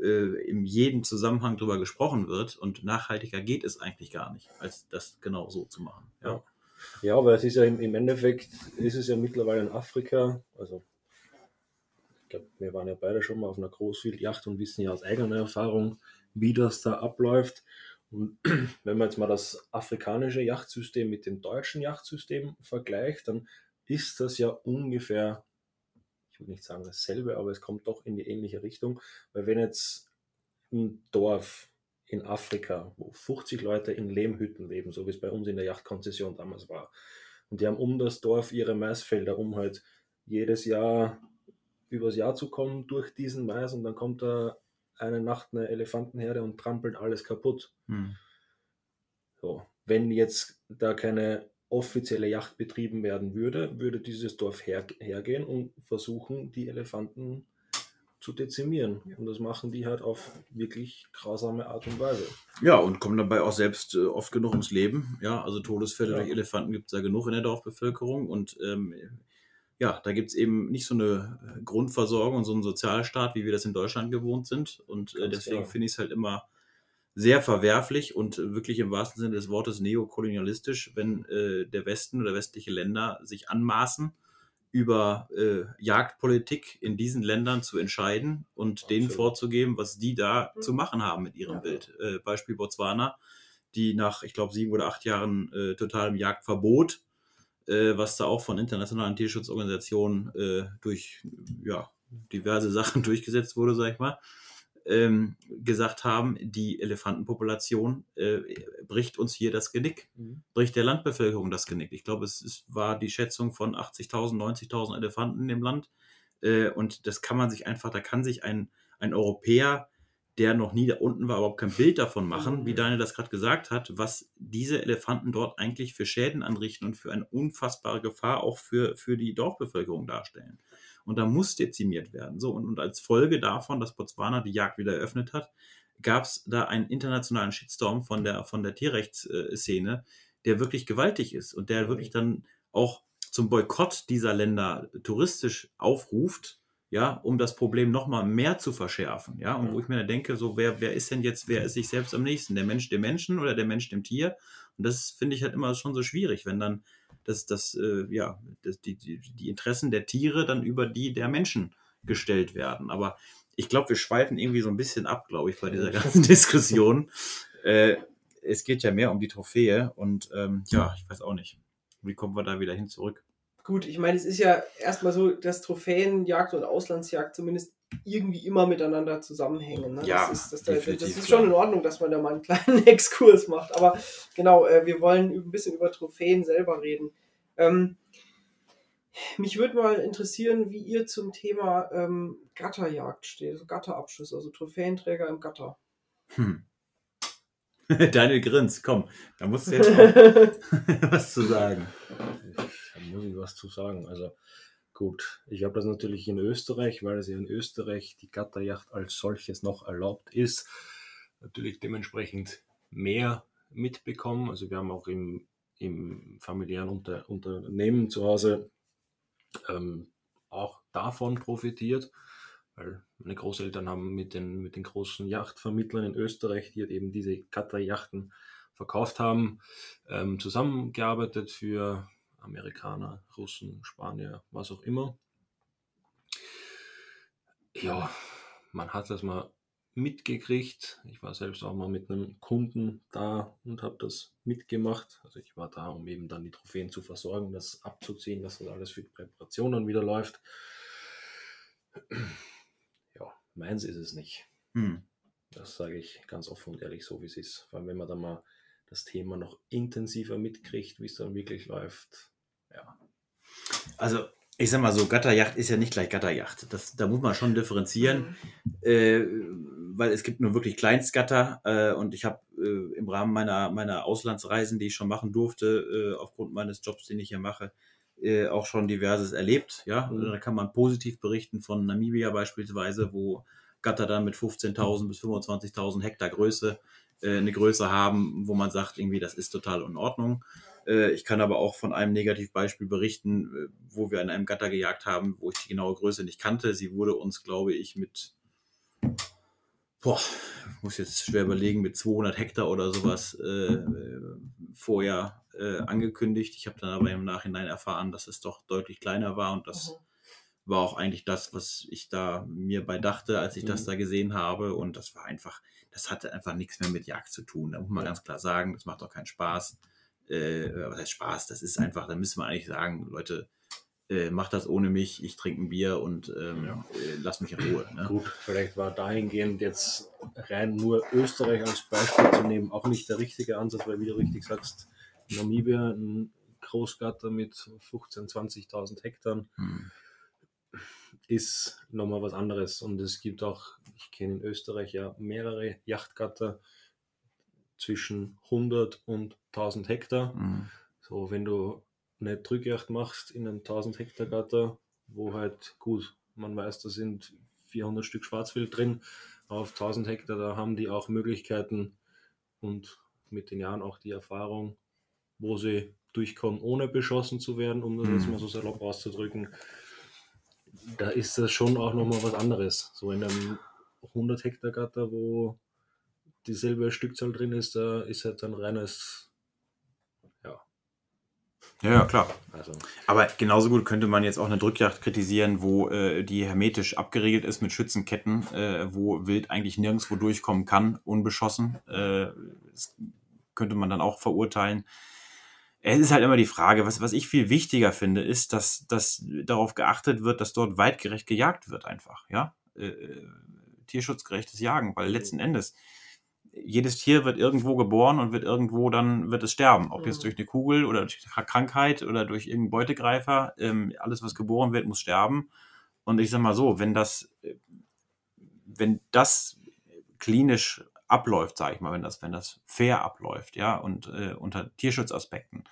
äh, in jedem Zusammenhang darüber gesprochen wird. Und nachhaltiger geht es eigentlich gar nicht, als das genau so zu machen. Ja, ja aber es ist ja im, im Endeffekt, ist es ja mittlerweile in Afrika, also ich glaube, wir waren ja beide schon mal auf einer Großwildjacht und wissen ja aus eigener Erfahrung, wie das da abläuft. Und [clears throat] wenn man jetzt mal das afrikanische Yachtsystem mit dem deutschen Yachtsystem vergleicht, dann ist das ja ungefähr, ich würde nicht sagen dasselbe, aber es kommt doch in die ähnliche Richtung. Weil wenn jetzt ein Dorf in Afrika, wo 50 Leute in Lehmhütten leben, so wie es bei uns in der Yachtkonzession damals war, und die haben um das Dorf ihre Maisfelder, um halt jedes Jahr übers Jahr zu kommen durch diesen Mais und dann kommt da eine Nacht eine Elefantenherde und trampelt alles kaputt. Hm. So, wenn jetzt da keine offizielle Yacht betrieben werden würde, würde dieses Dorf her, hergehen und versuchen, die Elefanten zu dezimieren. Und das machen die halt auf wirklich grausame Art und Weise. Ja, und kommen dabei auch selbst äh, oft genug ums Leben. Ja, also Todesfälle Ja. durch Elefanten gibt es da genug in der Dorfbevölkerung. Und ähm, ja, da gibt es eben nicht so eine Grundversorgung und so einen Sozialstaat, wie wir das in Deutschland gewohnt sind. Und äh, deswegen finde ich es halt immer sehr verwerflich und äh, wirklich im wahrsten Sinne des Wortes neokolonialistisch, wenn äh, der Westen oder westliche Länder sich anmaßen, über äh, Jagdpolitik in diesen Ländern zu entscheiden und denen Absolut. vorzugeben, was die da zu machen haben mit ihrem Ja. Bild. Äh, Beispiel Botswana, die nach, ich glaube, sieben oder acht Jahren äh, totalem Jagdverbot, äh, was da auch von internationalen Tierschutzorganisationen äh, durch ja, diverse [laughs] Sachen durchgesetzt wurde, sag ich mal, ähm, gesagt haben, die Elefantenpopulation äh, bricht uns hier das Genick bricht der Landbevölkerung das Genick. Ich glaube, es ist, war die Schätzung von 80.000, 90.000 Elefanten im Land. Äh, und das kann man sich einfach, da kann sich ein, ein Europäer, der noch nie da unten war, überhaupt kein Bild davon machen, wie Daniel das gerade gesagt hat, was diese Elefanten dort eigentlich für Schäden anrichten und für eine unfassbare Gefahr auch für, für die Dorfbevölkerung darstellen. Und da muss dezimiert werden. So, und, und als Folge davon, dass Botswana die Jagd wieder eröffnet hat, gab es da einen internationalen Shitstorm von der, von der Tierrechtsszene, der wirklich gewaltig ist und der wirklich dann auch zum Boykott dieser Länder touristisch aufruft, ja, um das Problem nochmal mehr zu verschärfen, ja, und wo ich mir dann denke, so, wer, wer ist denn jetzt, wer ist sich selbst am nächsten, der Mensch dem Menschen oder der Mensch dem Tier? Und das finde ich halt immer schon so schwierig, wenn dann das, das, äh, ja, das, die, die, die Interessen der Tiere dann über die der Menschen gestellt werden. Aber ich glaube, wir schweifen irgendwie so ein bisschen ab, glaube ich, bei dieser ganzen [laughs] Diskussion. Äh, es geht ja mehr um die Trophäe und ähm, ja, ich weiß auch nicht. Wie kommen wir da wieder hin zurück? Gut, ich meine, es ist ja erstmal so, dass Trophäenjagd und Auslandsjagd zumindest irgendwie immer miteinander zusammenhängen. Ne? Ja, das ist, das, das, ist schon in Ordnung, dass man da mal einen kleinen [laughs] Exkurs macht. Aber genau, äh, wir wollen ein bisschen über Trophäen selber reden. Ähm, mich würde mal interessieren, wie ihr zum Thema ähm, Gatterjagd steht, also Gatterabschüsse, also Trophäenträger im Gatter. Hm. [laughs] Daniel Grins, komm, da musst du jetzt auch [laughs] was zu sagen. Da muss ich was zu sagen. Also gut, ich habe das natürlich in Österreich, weil es ja in Österreich die Gatterjacht als solches noch erlaubt ist, natürlich dementsprechend mehr mitbekommen. Also wir haben auch im, im familiären Unter Unternehmen zu Hause ähm, auch davon profitiert, weil meine Großeltern haben mit den, mit den großen Yachtvermittlern in Österreich, die halt eben diese Gatterjachten verkauft haben, ähm, zusammengearbeitet für Amerikaner, Russen, Spanier, was auch immer. Ja, man hat das mal mitgekriegt. Ich war selbst auch mal mit einem Kunden da und habe das mitgemacht. Also ich war da, um eben dann die Trophäen zu versorgen, das abzuziehen, dass das alles für die Präparation dann wieder läuft. Ja, meins ist es nicht. Hm. Das sage ich ganz offen und ehrlich, so wie es ist. Vor allem, wenn man dann mal das Thema noch intensiver mitkriegt, wie es dann wirklich läuft. Ja, Also, ich sag mal so, Gatterjacht ist ja nicht gleich Gatterjacht. Das, da muss man schon differenzieren. äh, weil es gibt nur wirklich Kleinstgatter äh, und ich habe äh, im Rahmen meiner, meiner Auslandsreisen, die ich schon machen durfte, äh, aufgrund meines Jobs, den ich hier mache, äh, auch schon diverses erlebt. Ja, Mhm. da kann man positiv berichten von Namibia beispielsweise, wo Gatter dann mit 15.000 bis 25.000 Hektar Größe äh, eine Größe haben, wo man sagt, irgendwie, das ist total in Ordnung. Äh, ich kann aber auch von einem Negativbeispiel berichten, äh, wo wir an einem Gatter gejagt haben, wo ich die genaue Größe nicht kannte. Sie wurde uns, glaube ich, mit boah, muss jetzt schwer überlegen, mit 200 Hektar oder sowas äh, vorher äh, angekündigt. Ich habe dann aber im Nachhinein erfahren, dass es doch deutlich kleiner war und das Mhm. War auch eigentlich das, was ich da mir bei dachte, als ich das Mhm. da gesehen habe. Und das war einfach, das hatte einfach nichts mehr mit Jagd zu tun. Da muss man Ja. ganz klar sagen, das macht doch keinen Spaß. Äh, was heißt Spaß? Das ist einfach, da müssen wir eigentlich sagen, Leute, äh, macht das ohne mich, ich trinke ein Bier und ähm, Ja. äh, lass mich in Ruhe. Ne? Gut, vielleicht war dahingehend jetzt rein nur Österreich als Beispiel zu nehmen auch nicht der richtige Ansatz, weil wie du richtig sagst, Namibia ein Großgatter mit 15.000, 20.000 Hektar Hm. Ist nochmal was anderes. Und es gibt auch, ich kenne in Österreich ja mehrere Yachtgatter, zwischen 100 und 1000 Hektar. Mhm. So, wenn du eine Drückjagd machst in einem 1000 Hektar Gatter, wo halt gut, man weiß, da sind 400 Stück Schwarzwild drin, auf 1000 Hektar, da haben die auch Möglichkeiten und mit den Jahren auch die Erfahrung, wo sie durchkommen, ohne beschossen zu werden, um das Mhm. jetzt mal so salopp auszudrücken. Da ist das schon auch nochmal was anderes. So in einem 100 Hektar Gatter, wo dieselbe Stückzahl drin ist, da ist halt ein reines, ja, Ja, ja, klar. also Aber genauso gut könnte man jetzt auch eine Drückjagd kritisieren, wo äh, die hermetisch abgeriegelt ist mit Schützenketten, äh, wo Wild eigentlich nirgendwo durchkommen kann, unbeschossen. Äh, das könnte man dann auch verurteilen. Es ist halt immer die Frage, was, was ich viel wichtiger finde, ist, dass, dass darauf geachtet wird, dass dort weitgerecht gejagt wird einfach, ja. Äh, tierschutzgerechtes Jagen, weil letzten Endes jedes Tier wird irgendwo geboren und wird irgendwo dann wird es sterben. Ob jetzt Mhm. durch eine Kugel oder durch Krankheit oder durch irgendeinen Beutegreifer. Ähm, alles, was geboren wird, muss sterben. Und ich sag mal so, wenn das, äh, wenn das klinisch abläuft, sage ich mal, wenn das, wenn das fair abläuft, ja, und äh, unter Tierschutzaspekten,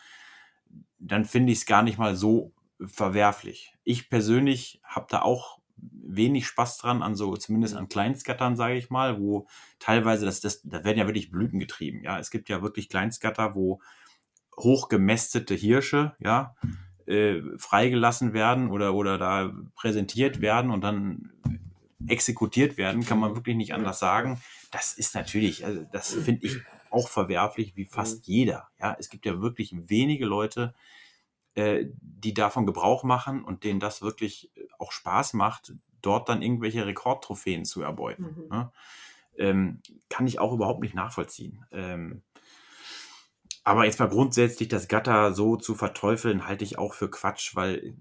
dann finde ich es gar nicht mal so verwerflich. Ich persönlich habe da auch wenig Spaß dran, an so, zumindest an Kleinstgattern, sage ich mal, wo teilweise, das, das, da werden ja wirklich Blüten getrieben, ja. Es gibt ja wirklich Kleinstgatter, wo hochgemästete Hirsche, ja, äh, freigelassen werden oder, oder da präsentiert werden und dann exekutiert werden, kann man wirklich nicht anders sagen. Das ist natürlich, also das finde ich auch verwerflich, wie fast jeder. Ja, es gibt ja wirklich wenige Leute, äh, die davon Gebrauch machen und denen das wirklich auch Spaß macht, dort dann irgendwelche Rekordtrophäen zu erbeuten. Mhm. Ne? Ähm, kann ich auch überhaupt nicht nachvollziehen. Ähm, aber jetzt mal grundsätzlich das Gatter so zu verteufeln, halte ich auch für Quatsch, weil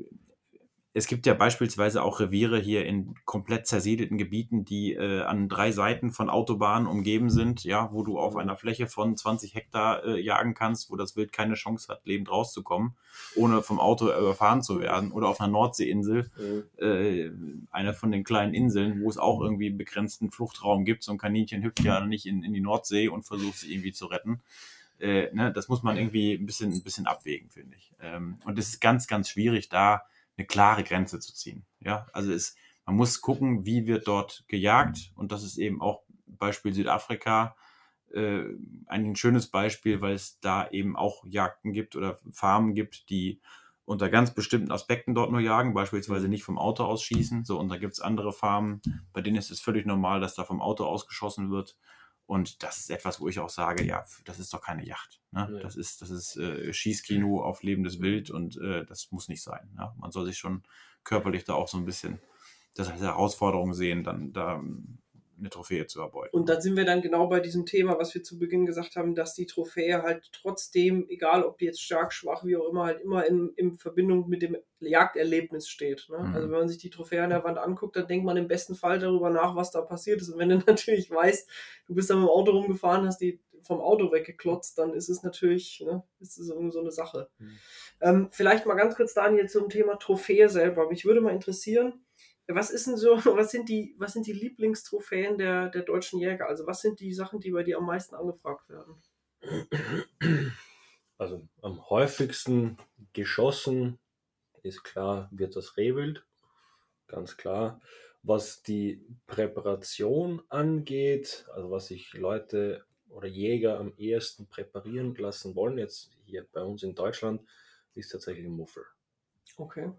es gibt ja beispielsweise auch Reviere hier in komplett zersiedelten Gebieten, die äh, an drei Seiten von Autobahnen umgeben sind, ja, wo du auf einer Fläche von 20 Hektar äh, jagen kannst, wo das Wild keine Chance hat, lebend rauszukommen, ohne vom Auto überfahren zu werden. Oder auf einer Nordseeinsel, äh, einer von den kleinen Inseln, wo es auch irgendwie einen begrenzten Fluchtraum gibt. So ein Kaninchen hüpft ja nicht in, in die Nordsee und versucht sie irgendwie zu retten. Äh, ne, das muss man irgendwie ein bisschen, ein bisschen abwägen, finde ich. Ähm, und es ist ganz, ganz schwierig, da eine klare Grenze zu ziehen. Ja, also es, man muss gucken, wie wird dort gejagt und das ist eben auch Beispiel Südafrika äh, ein schönes Beispiel, weil es da eben auch Jagden gibt oder Farmen gibt, die unter ganz bestimmten Aspekten dort nur jagen, beispielsweise nicht vom Auto aus schießen. So, und da gibt es andere Farmen, bei denen ist es völlig normal, dass da vom Auto ausgeschossen wird. Und das ist etwas, wo ich auch sage, ja, das ist doch keine Yacht. Ne? Nee. Das ist, das ist äh, Schießkino auf lebendes Wild und äh, das muss nicht sein. Ne? Man soll sich schon körperlich da auch so ein bisschen das als Herausforderung sehen, dann da eine Trophäe zu erbeuten. Und da sind wir dann genau bei diesem Thema, was wir zu Beginn gesagt haben, dass die Trophäe halt trotzdem, egal ob die jetzt stark, schwach, wie auch immer, halt immer in, in Verbindung mit dem Jagderlebnis steht. Ne? Mhm. Also wenn man sich die Trophäe an der Wand anguckt, dann denkt man im besten Fall darüber nach, was da passiert ist. Und wenn du [laughs] natürlich weißt, du bist da mit dem Auto rumgefahren, hast die vom Auto weggeklotzt, dann ist es natürlich, ne, ist es irgendwie so eine Sache. Mhm. Ähm, vielleicht mal ganz kurz, Daniel, zum Thema Trophäe selber. Mich würde mal interessieren, was ist denn so, [laughs] was sind die, was sind die Lieblingstrophäen der, der deutschen Jäger? Also was sind die Sachen, die bei dir am meisten angefragt werden? Also am häufigsten geschossen ist klar, wird das Rehwild. Ganz klar. Was die Präparation angeht, also was sich Leute oder Jäger am ehesten präparieren lassen wollen, jetzt hier bei uns in Deutschland, ist tatsächlich ein Muffel. Okay.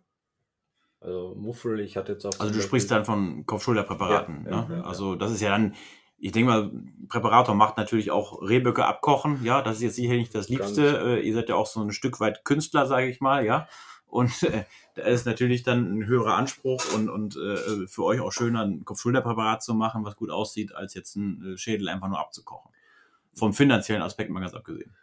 Also Muffel, ich hatte jetzt auch. Also du sprichst dann von Kopf-Schulter-Präparaten. Ja, ne? ja, also das ist ja dann, ich denke mal, Präparator macht natürlich auch Rehböcke abkochen. Ja, das ist jetzt sicher nicht das Liebste. Äh, ihr seid ja auch so ein Stück weit Künstler, sage ich mal, ja. Und äh, da ist natürlich dann ein höherer Anspruch und, und äh, für euch auch schöner, ein Kopf-Schulter-Präparat zu machen, was gut aussieht, als jetzt ein äh, Schädel einfach nur abzukochen. Vom finanziellen Aspekt mal ganz abgesehen.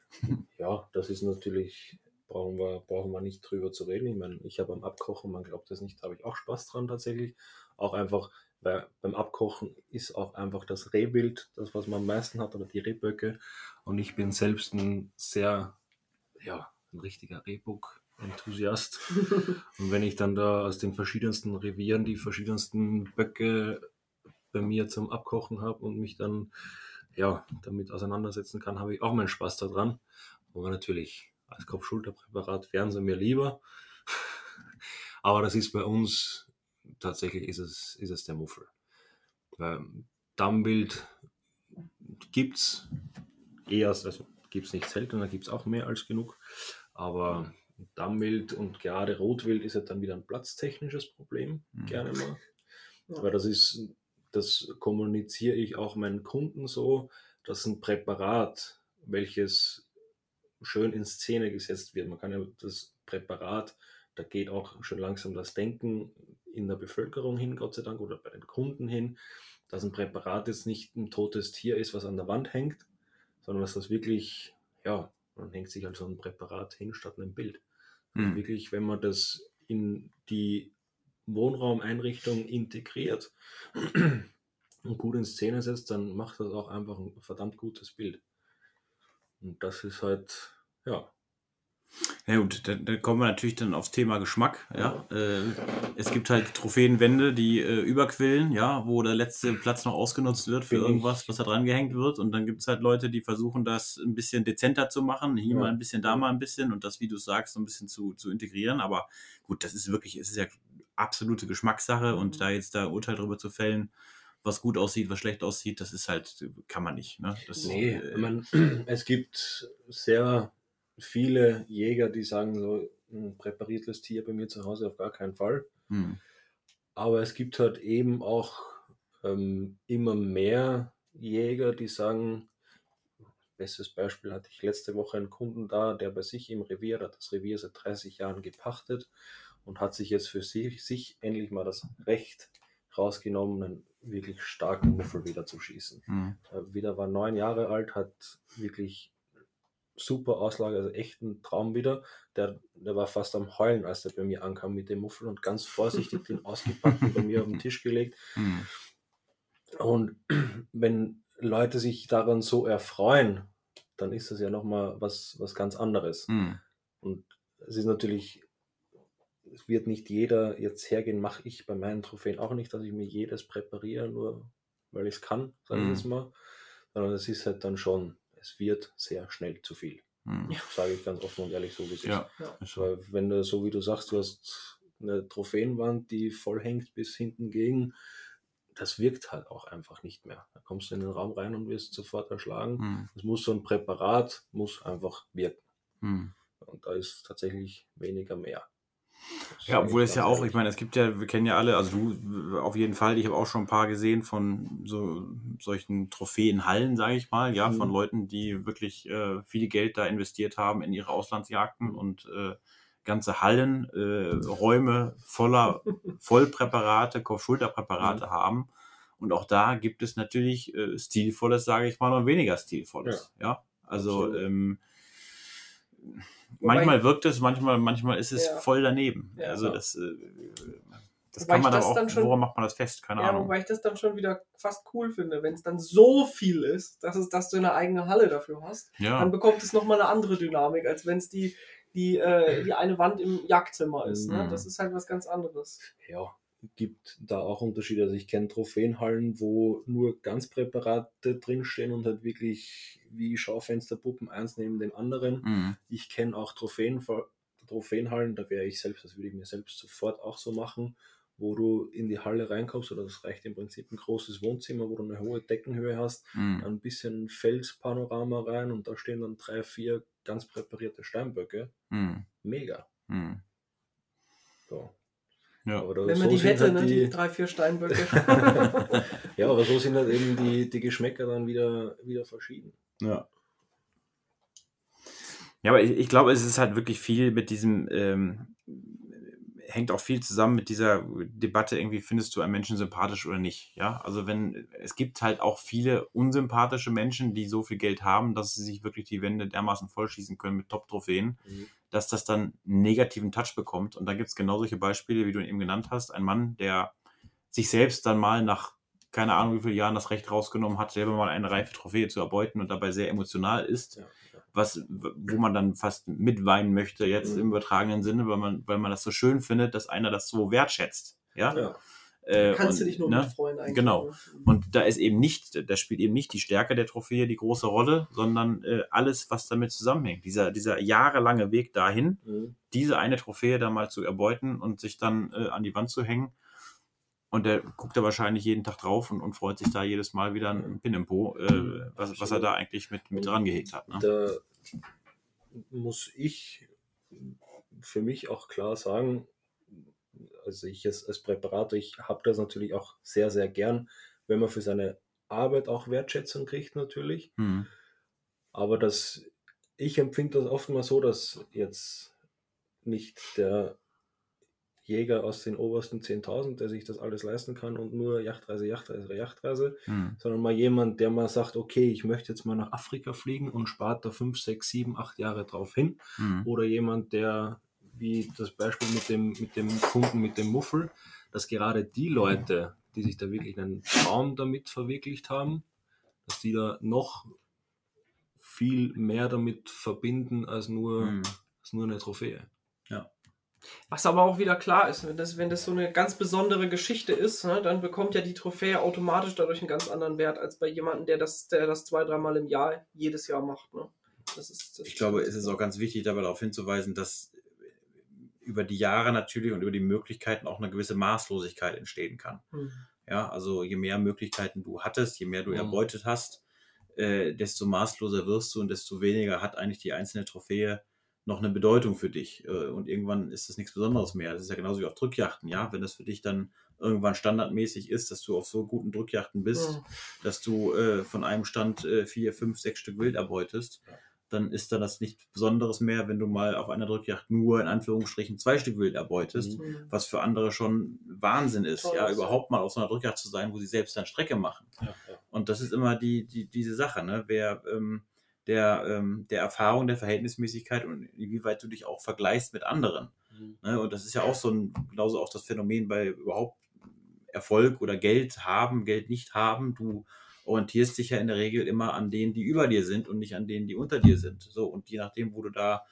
Ja, das ist natürlich, brauchen wir, brauchen wir nicht drüber zu reden. Ich meine, ich habe beim Abkochen, man glaubt das nicht, habe ich auch Spaß dran tatsächlich. Auch einfach, weil beim Abkochen ist auch einfach das Rehbild, das, was man am meisten hat, oder die Rehböcke. Und ich bin selbst ein sehr, ja, ein richtiger Rehbock-Enthusiast. [laughs] Und wenn ich dann da aus den verschiedensten Revieren die verschiedensten Böcke bei mir zum Abkochen habe und mich dann ja, damit auseinandersetzen kann, habe ich auch meinen Spaß daran. Aber natürlich, als Kopf-Schulter-Präparat wären sie mir lieber. Aber das ist bei uns, tatsächlich ist es, ist es der Muffel. Ähm, Dammbild gibt es eher, also gibt es nicht selten, da gibt es auch mehr als genug. Aber Dammwild und gerade Rotwild ist ja dann wieder ein platztechnisches Problem, mhm. gerne mal. Ja. Weil das ist, das kommuniziere ich auch meinen Kunden so, dass ein Präparat, welches schön in Szene gesetzt wird, man kann ja das Präparat, da geht auch schon langsam das Denken in der Bevölkerung hin, Gott sei Dank, oder bei den Kunden hin, dass ein Präparat jetzt nicht ein totes Tier ist, was an der Wand hängt, sondern dass das wirklich, ja, man hängt sich also ein Präparat hin statt einem Bild. Mhm. Wirklich, wenn man das in die Wohnraumeinrichtung integriert [clears throat] und gut in Szene setzt, dann macht das auch einfach ein verdammt gutes Bild. Und das ist halt, ja, ja gut, da, da, kommen wir natürlich dann aufs Thema Geschmack. Ja, äh, es gibt halt Trophäenwände, die äh, überquillen, ja, wo der letzte Platz noch ausgenutzt wird für irgendwas, was da dran gehängt wird. Und dann gibt es halt Leute, die versuchen, das ein bisschen dezenter zu machen, hier ja. mal ein bisschen, da mal ein bisschen und das, wie du sagst, so ein bisschen zu, zu integrieren. Aber gut, das ist wirklich, es ist ja absolute Geschmackssache und da jetzt da Urteil drüber zu fällen, was gut aussieht, was schlecht aussieht, das ist halt, kann man nicht. Ne? Das, nee, äh, man, [clears throat] es gibt sehr viele Jäger, die sagen so, ein präpariertes Tier bei mir zu Hause auf gar keinen Fall. Hm. Aber es gibt halt eben auch ähm, immer mehr Jäger, die sagen, bestes Beispiel hatte ich letzte Woche einen Kunden da, der bei sich im Revier, hat das Revier seit 30 Jahren gepachtet und hat sich jetzt für sich, sich endlich mal das Recht rausgenommen, einen wirklich starken Muffel wieder zu schießen. Mhm. Wieder war neun Jahre alt, hat wirklich super Auslage, also echt ein Traum wieder. Der, der war fast am Heulen, als der bei mir ankam mit dem Muffel und ganz vorsichtig den [laughs] ausgepackt und bei mir auf den Tisch gelegt. Mhm. Und [clears throat] wenn Leute sich daran so erfreuen, dann ist das ja nochmal was, was ganz anderes. Mhm. Und es ist natürlich, es wird nicht jeder jetzt hergehen, mache ich bei meinen Trophäen auch nicht, dass ich mir jedes präpariere, nur weil ich es kann, sage ich mhm. jetzt mal. Sondern es ist halt dann schon es wird sehr schnell zu viel. Hm. Sage ich ganz offen und ehrlich, so wie es ja. ist. Weil wenn du, so wie du sagst, du hast eine Trophäenwand, die voll hängt bis hinten gegen, das wirkt halt auch einfach nicht mehr. Da kommst du in den Raum rein und wirst sofort erschlagen. Hm. Es muss so ein Präparat, muss einfach wirken. Hm. Und da ist tatsächlich weniger mehr. Ja, obwohl es ja auch, ich meine, es gibt ja, wir kennen ja alle, also du auf jeden Fall, ich habe auch schon ein paar gesehen von so solchen Trophäenhallen, sage ich mal, ja, mhm. von Leuten, die wirklich äh, viel Geld da investiert haben in ihre Auslandsjagden und äh, ganze Hallen, äh, Räume voller [laughs] Vollpräparate, Kopf-Schulterpräparate mhm. haben. Und auch da gibt es natürlich äh, stilvolles, sage ich mal, und weniger stilvolles. Ja, ja? also ähm, manchmal wirkt es, manchmal, manchmal ist es ja. voll daneben. Ja, also das, äh, das kann man das aber auch, schon, woran macht man das fest? Keine ja, Ahnung. Wobei ich das dann schon wieder fast cool finde, wenn es dann so viel ist, dass, es, dass du eine eigene Halle dafür hast, ja. dann bekommt es nochmal eine andere Dynamik, als wenn es die, die, äh, die eine Wand im Jagdzimmer ist. Ne? Mhm. Das ist halt was ganz anderes. Ja, gibt da auch Unterschiede. Also ich kenne Trophäenhallen, wo nur Ganzpräparate drinstehen und halt wirklich wie Schaufensterpuppen eins neben dem anderen. Mhm. Ich kenne auch Trophäen, Trophäenhallen, da wäre ich selbst, das würde ich mir selbst sofort auch so machen, wo du in die Halle reinkommst, oder das reicht im Prinzip ein großes Wohnzimmer, wo du eine hohe Deckenhöhe hast, mhm. ein bisschen Felspanorama rein und da stehen dann drei, vier ganz präparierte Steinböcke. Mhm. Mega. Mhm. So. Ja. Oder Wenn man so die hätte, halt ne, die, die drei, vier Steinböcke. [laughs] ja, aber so sind halt eben die, die Geschmäcker dann wieder, wieder verschieden. Ja. Ja, aber ich, ich glaube, es ist halt wirklich viel mit diesem, ähm, hängt auch viel zusammen mit dieser Debatte, irgendwie findest du einen Menschen sympathisch oder nicht. Ja, also wenn, es gibt halt auch viele unsympathische Menschen, die so viel Geld haben, dass sie sich wirklich die Wände dermaßen vollschießen können mit Top-Trophäen. Mhm dass das dann einen negativen Touch bekommt. Und da gibt es genau solche Beispiele, wie du ihn eben genannt hast. Ein Mann, der sich selbst dann mal nach keine Ahnung wie vielen Jahren das Recht rausgenommen hat, selber mal eine reife Trophäe zu erbeuten und dabei sehr emotional ist, ja. Was, wo man dann fast mitweinen möchte, jetzt mhm. im übertragenen Sinne, weil man, weil man das so schön findet, dass einer das so wertschätzt. Ja. ja. Äh, Kannst du und, dich nur ne? mit freuen eigentlich. Genau. ne? Und da ist eben nicht, da spielt eben nicht die Stärke der Trophäe die große Rolle, sondern äh, alles, was damit zusammenhängt. Dieser, dieser jahrelange Weg dahin, Mhm. diese eine Trophäe da mal zu erbeuten und sich dann äh, an die Wand zu hängen. Und der guckt da wahrscheinlich jeden Tag drauf und, und freut sich da jedes Mal wieder ein Pin im Po, äh, was, was er da eigentlich mit, mit dran gehegt hat. Ne? Da muss ich für mich auch klar sagen, also ich als, als Präparator, ich habe das natürlich auch sehr, sehr gern, wenn man für seine Arbeit auch Wertschätzung kriegt natürlich. Hm. Aber das, ich empfinde das oft mal so, dass jetzt nicht der Jäger aus den obersten 10.000, der sich das alles leisten kann und nur Yachtreise, Yachtreise, Yachtreise, Hm. sondern mal jemand, der mal sagt, okay, ich möchte jetzt mal nach Afrika fliegen und spart da 5, 6, 7, 8 Jahre drauf hin. Hm. Oder jemand, der, wie das Beispiel mit dem, mit dem Kunden mit dem Muffel, dass gerade die Leute, die sich da wirklich einen Traum damit verwirklicht haben, dass die da noch viel mehr damit verbinden als nur, Hm. als nur eine Trophäe. Was aber auch wieder klar ist, wenn das, wenn das so eine ganz besondere Geschichte ist, ne, dann bekommt ja die Trophäe automatisch dadurch einen ganz anderen Wert als bei jemandem, der das, der das zwei, dreimal im Jahr jedes Jahr macht. Ne? Das ist, das Ich glaube, es ist auch ganz wichtig, dabei darauf hinzuweisen, dass über die Jahre natürlich und über die Möglichkeiten auch eine gewisse Maßlosigkeit entstehen kann. Hm. Ja, also je mehr Möglichkeiten du hattest, je mehr du Mhm. erbeutet hast, äh, desto maßloser wirst du und desto weniger hat eigentlich die einzelne Trophäe noch eine Bedeutung für dich. Äh, und irgendwann ist das nichts Besonderes mehr. Das ist ja genauso wie auf Drückjachten, ja. Wenn das für dich dann irgendwann standardmäßig ist, dass du auf so guten Drückjachten bist, Hm. dass du äh, von einem Stand äh, vier, fünf, sechs Stück Wild erbeutest, Ja. dann ist dann das nichts Besonderes mehr, wenn du mal auf einer Drückjacht nur in Anführungsstrichen zwei Stück Wild erbeutest, Mhm. Hm. was für andere schon Wahnsinn ist, Toll ja, ist, ja. überhaupt mal auf so einer Drückjacht zu sein, wo sie selbst dann Strecke machen. Ja, ja. Und das ist immer die, die, diese Sache, ne? Wer ähm, der, ähm, der Erfahrung, der Verhältnismäßigkeit und inwieweit du dich auch vergleichst mit anderen. Mhm. Ne? Und das ist ja auch so ein, genauso auch das Phänomen bei überhaupt Erfolg oder Geld haben, Geld nicht haben. Du orientierst dich ja in der Regel immer an denen, die über dir sind und nicht an denen, die unter dir sind. So, und je nachdem, wo du da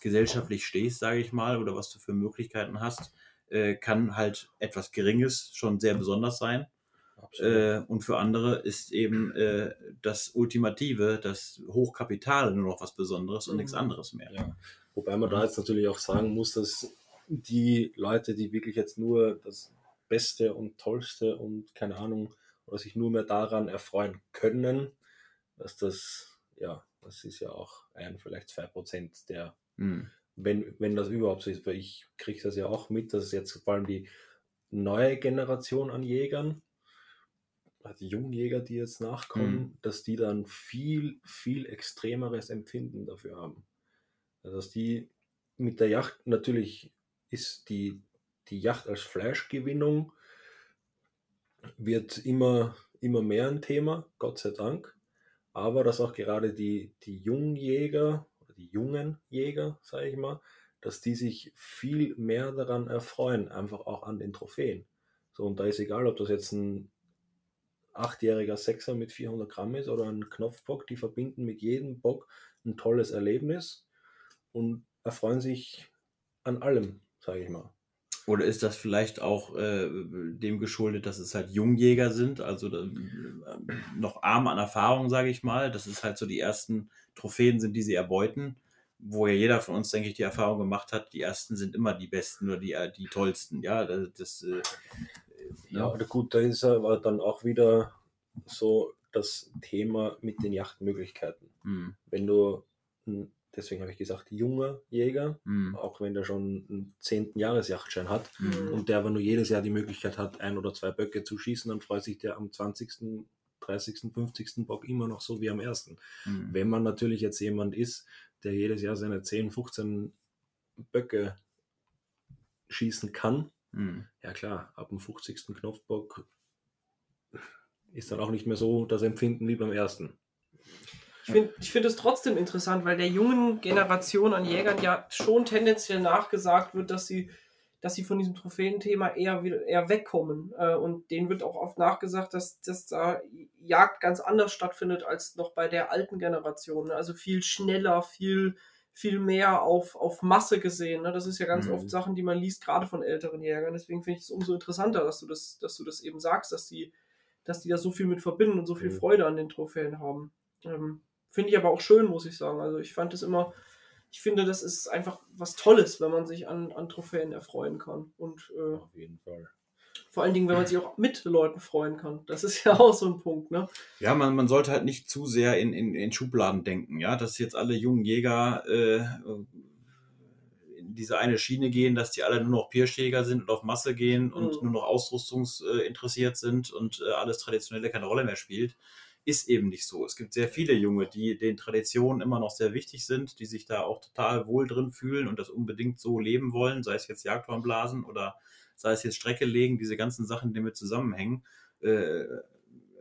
gesellschaftlich stehst, sage ich mal, oder was du für Möglichkeiten hast, äh, kann halt etwas Geringes schon sehr besonders sein. Äh, und für andere ist eben äh, das Ultimative, das Hochkapital nur noch was Besonderes und Mhm. nichts anderes mehr. Ja. Wobei man da jetzt natürlich auch sagen muss, dass die Leute, die wirklich jetzt nur das Beste und Tollste und keine Ahnung, oder sich nur mehr daran erfreuen können, dass das, ja, das ist ja auch ein, vielleicht zwei Prozent der, Hm. wenn, wenn das überhaupt so ist, weil ich kriege das ja auch mit, dass jetzt vor allem die neue Generation an Jägern, die jungen Jäger, die jetzt nachkommen, Mhm. dass die dann viel, viel extremeres Empfinden dafür haben. Also dass die mit der Yacht, natürlich ist die, die Yacht als Fleischgewinnung wird immer, immer mehr ein Thema, Gott sei Dank. Aber dass auch gerade die, die jungen Jäger oder die jungen Jäger, sage ich mal, dass die sich viel mehr daran erfreuen, einfach auch an den Trophäen. So, und da ist egal, ob das jetzt ein achtjähriger Sechser mit 400 Gramm ist oder ein Knopfbock, die verbinden mit jedem Bock ein tolles Erlebnis und erfreuen sich an allem, sage ich mal. Oder ist das vielleicht auch äh, dem geschuldet, dass es halt Jungjäger sind, also äh, noch arm an Erfahrung, sage ich mal, dass es halt so die ersten Trophäen sind, die sie erbeuten, wo ja jeder von uns, denke ich, die Erfahrung gemacht hat, die ersten sind immer die besten oder die, äh, die tollsten, ja, das, das äh, Ja, oder gut, da ist aber dann auch wieder so das Thema mit den Yachtmöglichkeiten. hm, Wenn du, deswegen habe ich gesagt, junger Jäger, hm, auch wenn der schon einen 10. Jahresjachtschein hat hm, und der aber nur jedes Jahr die Möglichkeit hat, ein oder zwei Böcke zu schießen, dann freut sich der am 20., 30., 50. Bock immer noch so wie am ersten. hm. Wenn man natürlich jetzt jemand ist, der jedes Jahr seine 10, 15 Böcke schießen kann, Hm. ja klar, ab dem 50. Knopfbock ist dann auch nicht mehr so das Empfinden wie beim ersten. Ich finde ich find es trotzdem interessant, weil der jungen Generation an Jägern ja schon tendenziell nachgesagt wird, dass sie, dass sie von diesem Trophäenthema eher, wieder- eher wegkommen. Äh, und denen wird auch oft nachgesagt, dass, dass da Jagd ganz anders stattfindet als noch bei der alten Generation. Also viel schneller, viel, viel mehr auf, auf Masse gesehen. Ne? Das ist ja ganz Mhm. oft Sachen, die man liest, gerade von älteren Jägern. Deswegen finde ich es umso interessanter, dass du das, dass du das eben sagst, dass die, dass die da so viel mit verbinden und so viel Mhm. Freude an den Trophäen haben. Ähm, finde ich aber auch schön, muss ich sagen. Also ich fand es immer, ich finde, das ist einfach was Tolles, wenn man sich an, an Trophäen erfreuen kann. Und äh, Auf jeden Fall. Vor allen Dingen, wenn man sich auch mit Leuten freuen kann. Das ist ja [laughs] auch so ein Punkt, ne? Ja, man, man sollte halt nicht zu sehr in, in, in Schubladen denken, ja, dass jetzt alle jungen Jäger äh, in diese eine Schiene gehen, dass die alle nur noch Pirschjäger sind und auf Masse gehen und Mhm. nur noch ausrüstungsinteressiert äh, sind und äh, alles Traditionelle keine Rolle mehr spielt. Ist eben nicht so. Es gibt sehr viele Junge, die den Traditionen immer noch sehr wichtig sind, die sich da auch total wohl drin fühlen und das unbedingt so leben wollen, sei es jetzt Jagdhornblasen oder sei es jetzt Strecke legen, diese ganzen Sachen, die damit zusammenhängen. Äh,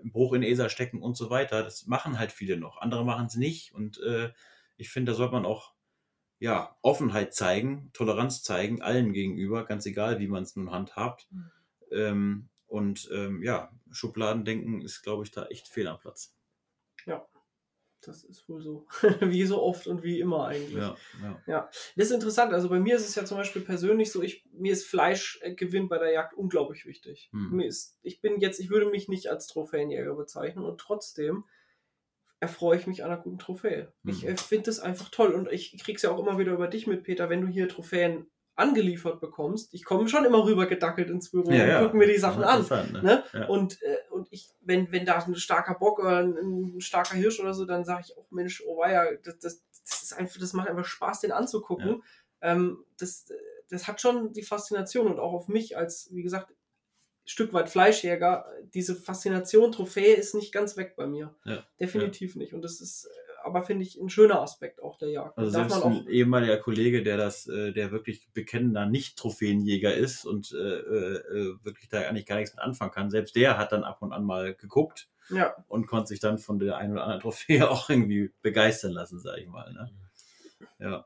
Bruch in ESA stecken und so weiter. Das machen halt viele noch. Andere machen es nicht. Und äh, ich finde, da sollte man auch ja, Offenheit zeigen, Toleranz zeigen, allen gegenüber, ganz egal, wie man es nun handhabt. Mhm. Ähm, und ähm, ja, Schubladendenken ist, glaube ich, da echt fehl am Platz. Das ist wohl so. [laughs] wie so oft und wie immer eigentlich. Ja, ja. Das ist interessant. Also bei mir ist es ja zum Beispiel persönlich so, ich, mir ist Fleischgewinn bei der Jagd unglaublich wichtig. Hm. Mir ist, ich bin jetzt, ich würde mich nicht als Trophäenjäger bezeichnen und trotzdem erfreue ich mich an einer guten Trophäe. Ich Hm. äh, finde das einfach toll und ich krieg's ja auch immer wieder über dich mit, Peter, wenn du hier Trophäen angeliefert bekommst. Ich komme schon immer rüber gedackelt ins Büro Ja, und ja. gucke mir die Sachen an. Ne? Ne? Ja. Und, äh, und ich, wenn, wenn da ein starker Bock oder ein, ein starker Hirsch oder so, dann sage ich auch, Mensch, oh weia, das, das, das ist einfach, das macht einfach Spaß, den anzugucken. Ähm, das, das hat schon die Faszination und auch auf mich als, wie gesagt, Stück weit Fleischjäger, diese Faszination, Trophäe ist nicht ganz weg bei mir. Ja. Definitiv nicht. Und das ist, äh, aber finde ich, ein schöner Aspekt auch der Jagd. Also Darf selbst ein ehemaliger Kollege, der das, äh, der wirklich bekennender Nicht-Trophäenjäger ist und äh, äh, äh, wirklich da eigentlich gar nichts mit anfangen kann, selbst der hat dann ab und an mal geguckt ja, und konnte sich dann von der einen oder anderen Trophäe [laughs] auch irgendwie begeistern lassen, sag ich mal. Ne? Ja.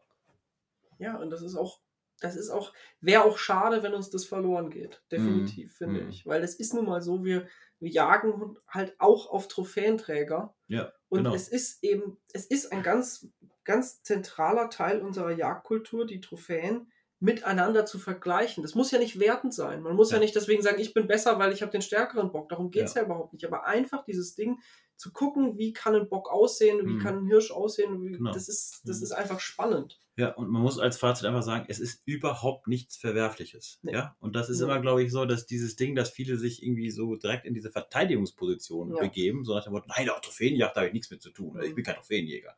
Ja, und das ist auch, das ist auch, wäre auch schade, wenn uns das verloren geht. Definitiv, Mhm. finde Mhm. ich. Weil es ist nun mal so, wir, wir jagen halt auch auf Trophäenträger. Ja, Und genau. es ist eben, es ist ein ganz, ganz zentraler Teil unserer Jagdkultur, die Trophäen miteinander zu vergleichen. Das muss ja nicht wertend sein. Man muss ja, Ja. nicht deswegen sagen, ich bin besser, weil ich habe den stärkeren Bock. Darum geht es ja. Ja. überhaupt nicht. Aber einfach dieses Ding zu gucken, wie kann ein Bock aussehen, wie Mhm. kann ein Hirsch aussehen, wie, Genau. das, ist, das Mhm. ist einfach spannend. Ja, und man muss als Fazit einfach sagen, es ist überhaupt nichts Verwerfliches. Nee. Ja, und das ist Nee. immer, glaube ich, so, dass dieses Ding, dass viele sich irgendwie so direkt in diese Verteidigungsposition Ja. begeben, so nach dem Motto, nein, doch, Trophäenjagd da habe ich nichts mit zu tun, ich Mhm. bin kein Trophäenjäger.